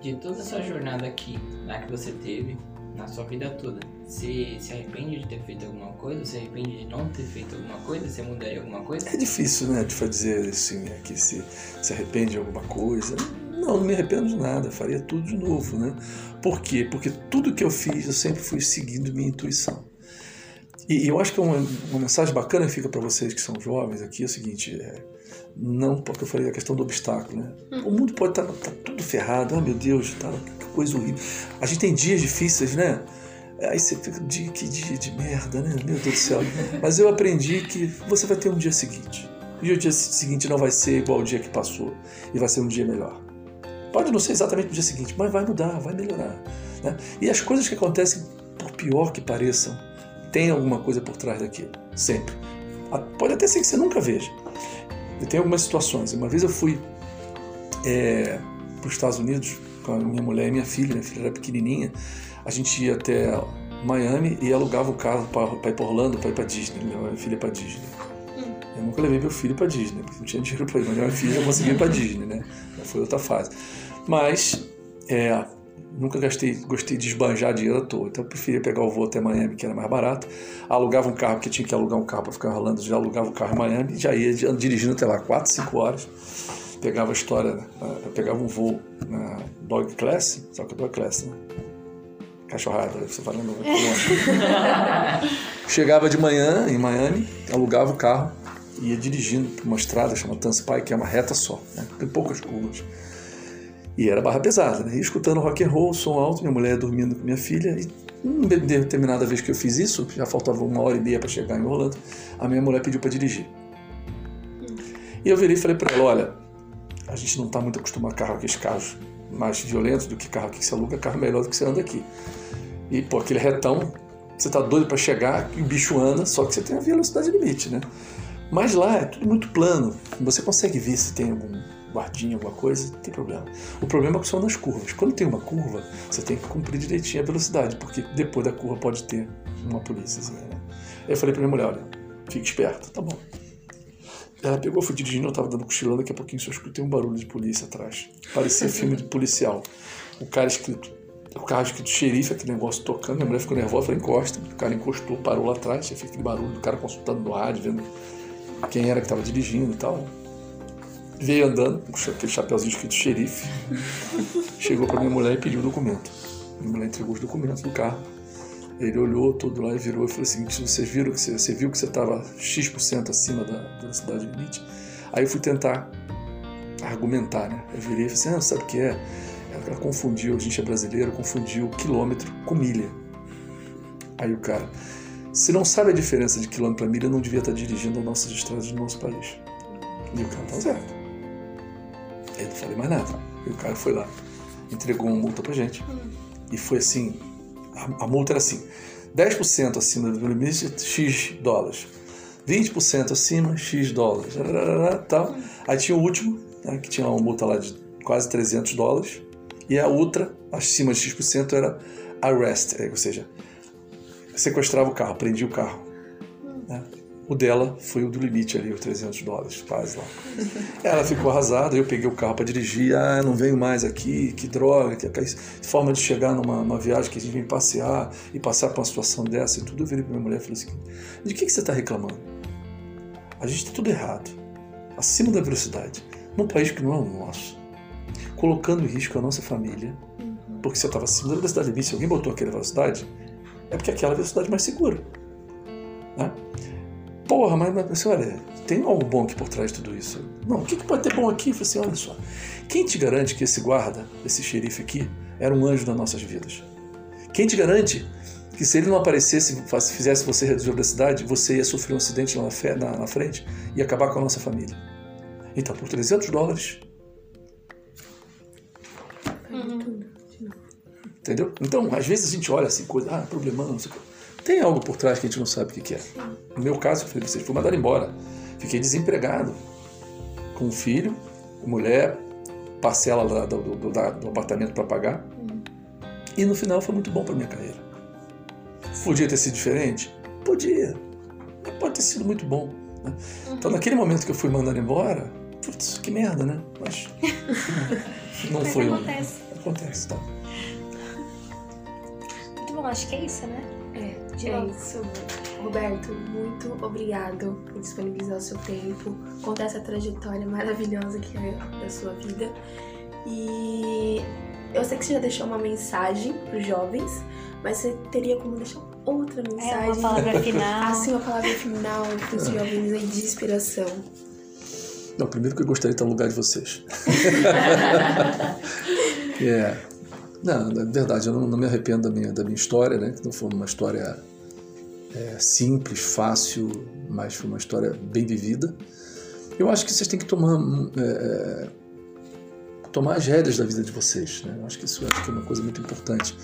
De toda essa jornada aqui, lá que você teve, na sua vida toda, você se arrepende de ter feito alguma coisa? Você arrepende de não ter feito alguma coisa? Você mudaria alguma coisa? É difícil, né, de dizer assim, é, que se, se arrepende de alguma coisa. Não, não me arrependo de nada, faria tudo de novo, né? Por quê? Porque tudo que eu fiz, eu sempre fui seguindo minha intuição. E eu acho que uma, uma mensagem bacana que fica para vocês que são jovens aqui é o seguinte: é, não, porque eu falei a questão do obstáculo, né? Hum. O mundo pode estar tá, tá tudo ferrado, oh meu Deus, tá, que coisa horrível. A gente tem dias difíceis, né? Aí você fica, dia, que dia de merda, né? Meu Deus do céu. Mas eu aprendi que você vai ter um dia seguinte. E o dia seguinte não vai ser igual ao dia que passou. E vai ser um dia melhor. Pode não ser exatamente o dia seguinte, mas vai mudar, vai melhorar. Né? E as coisas que acontecem, por pior que pareçam, tem alguma coisa por trás daquilo. Sempre. Pode até ser que você nunca veja. Eu tenho algumas situações. Uma vez eu fui é, para os Estados Unidos com a minha mulher e minha filha. Minha filha era pequenininha. A gente ia até Miami e alugava o carro para ir para Orlando, para ir para Disney. Minha filha para Disney. Eu nunca levei meu filho para Disney, porque não tinha dinheiro para ir, mas minha filha já conseguia ir para Disney, né? Foi outra fase. Mas é, nunca gastei, gostei de esbanjar dinheiro à toa. Então eu preferia pegar o voo até Miami, que era mais barato. Alugava um carro, porque tinha que alugar um carro para ficar rolando. Já alugava o carro em Miami e já ia dirigindo até lá, 4, 5 horas. Pegava a história, né? pegava um voo na Dog Class, só que é Dog Class, né? Cachorrada, você falando. <laughs> Chegava de manhã em Miami, alugava o carro, ia dirigindo por uma estrada chamada Tanspy, que é uma reta só, né? tem poucas curvas. E era barra pesada, né? E escutando rock and roll, som alto, minha mulher dormindo com minha filha. E uma determinada vez que eu fiz isso, já faltava uma hora e meia para chegar em Orlando, a minha mulher pediu para dirigir. E eu virei e falei para ela: olha, a gente não está muito acostumado a carro aqui, os carros mais violentos do que carro aqui que você aluga, carro melhor do que você anda aqui. E, pô, aquele retão, você tá doido para chegar e o bicho anda, só que você tem a velocidade limite, né? Mas lá é tudo muito plano, você consegue ver se tem algum guardinha, alguma coisa, não tem problema. O problema é que são nas curvas. Quando tem uma curva, você tem que cumprir direitinho a velocidade, porque depois da curva pode ter uma polícia. Assim, né? Aí eu falei pra minha mulher, olha, fique esperto, tá bom. Ela pegou, foi dirigindo, eu tava dando cochilando, daqui a pouquinho só escutei um barulho de polícia atrás. Parecia filme de policial. O cara escrito, o carro escrito xerife, aquele negócio tocando, minha mulher ficou nervosa, falei, encosta. O cara encostou, parou lá atrás, feito aquele barulho do cara consultando no rádio, vendo quem era que estava dirigindo e tal. Veio andando, com aquele chapéuzinho escrito xerife. Chegou para minha mulher e pediu o documento. Minha mulher entregou os documentos do carro. Ele olhou todo lá e virou e falou assim: vocês viram que você, você viu que você estava X% acima da velocidade limite? Aí eu fui tentar argumentar, né? Eu virei e falei assim: ah, sabe o que é? Ela confundiu, a gente é brasileiro, confundiu quilômetro com milha. Aí o cara, se não sabe a diferença de quilômetro para milha, não devia estar dirigindo as nossas estradas do nosso país. E o cara tá certo. Aí eu não falei mais nada. E o cara foi lá, entregou uma multa pra gente. E foi assim, a, multa era assim, 10% acima do limite, X dólares. 20% acima, X dólares. Tal. Aí tinha o último, né, que tinha uma multa lá de quase 300 dólares. E a outra, acima de X%, era arrest, ou seja, sequestrava o carro, prendia o carro. Né? O dela foi o do limite ali, os 300 dólares, quase lá. Ela ficou arrasada, eu peguei o carro para dirigir, ah, não venho mais aqui, que droga, que forma de chegar numa, viagem que a gente vem passear e passar por uma situação dessa e tudo. Eu virei para minha mulher e falei assim, de que, que você está reclamando? A gente está tudo errado, acima da velocidade, num país que não é o nosso, colocando em risco a nossa família, porque você estava acima da velocidade limite, se alguém botou aquela velocidade, é porque aquela é a velocidade mais segura. Né? Porra, mas, mas olha, tem algo bom aqui por trás de tudo isso. Não, o que, que pode ter bom aqui? Eu falei assim, olha só, quem te garante que esse guarda, esse xerife aqui, era um anjo das nossas vidas? Quem te garante que se ele não aparecesse, fizesse você reduzir a velocidade, você ia sofrer um acidente lá na, na, na frente e acabar com a nossa família? Então, por 300 dólares... Uhum. Entendeu? Então, às vezes a gente olha assim, coisa, ah, problemão, não sei o que tem algo por trás que a gente não sabe o que, é. No meu caso, eu falei, fui mandado embora. Fiquei desempregado. Com um filho, mulher, parcela do, do, do, do apartamento para pagar. E no final foi muito bom para minha carreira. Podia ter sido diferente? Podia. Mas pode ter sido muito bom. Né? Então, naquele momento que eu fui mandado embora, putz, que merda, né? Mas <laughs> não Mas foi acontece. um. Acontece, tá? Muito bom, acho que é isso, né? É, De é isso. Roberto, muito obrigado por disponibilizar o seu tempo, contar essa trajetória maravilhosa que é da sua vida. E eu sei que você já deixou uma mensagem para os jovens, mas você teria como deixar outra É mensagem? uma palavra final. <laughs> Assim, uma palavra final para os jovens aí de inspiração. Não, primeiro que eu gostaria de estar no lugar de vocês. <laughs> <laughs> é. Não, na verdade, eu não, não me arrependo da minha, da minha história, né? Que não foi uma história é, simples, fácil, mas foi uma história bem vivida. Eu acho que vocês têm que tomar, é, tomar as rédeas da vida de vocês. Né? Eu acho que isso acho que é uma coisa muito importante.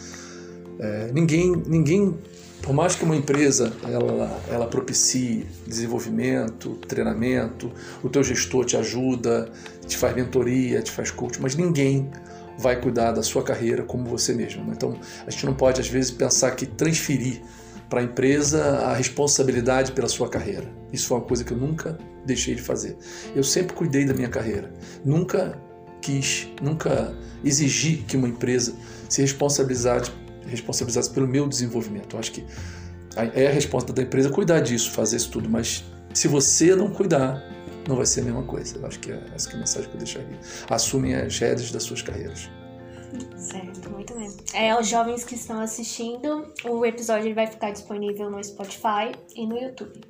É, ninguém, ninguém, por mais que uma empresa ela, ela propicie desenvolvimento, treinamento, o teu gestor te ajuda, te faz mentoria, te faz coach, mas ninguém vai cuidar da sua carreira como você mesmo. né? Então, a gente não pode, às vezes, pensar que transferir para a empresa a responsabilidade pela sua carreira. Isso foi uma coisa que eu nunca deixei de fazer. Eu sempre cuidei da minha carreira. Nunca quis, nunca exigi que uma empresa se responsabilizasse, responsabilizasse pelo meu desenvolvimento. Eu acho que é a responsabilidade da empresa cuidar disso, fazer isso tudo, mas se você não cuidar, não vai ser a mesma coisa. Eu acho que é essa que é a mensagem que eu deixaria. Assumem as rédeas das suas carreiras. Certo, muito bem. É, aos jovens que estão assistindo, o episódio vai ficar disponível no Spotify e no YouTube.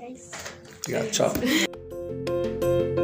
É isso. Obrigado, tchau. <laughs>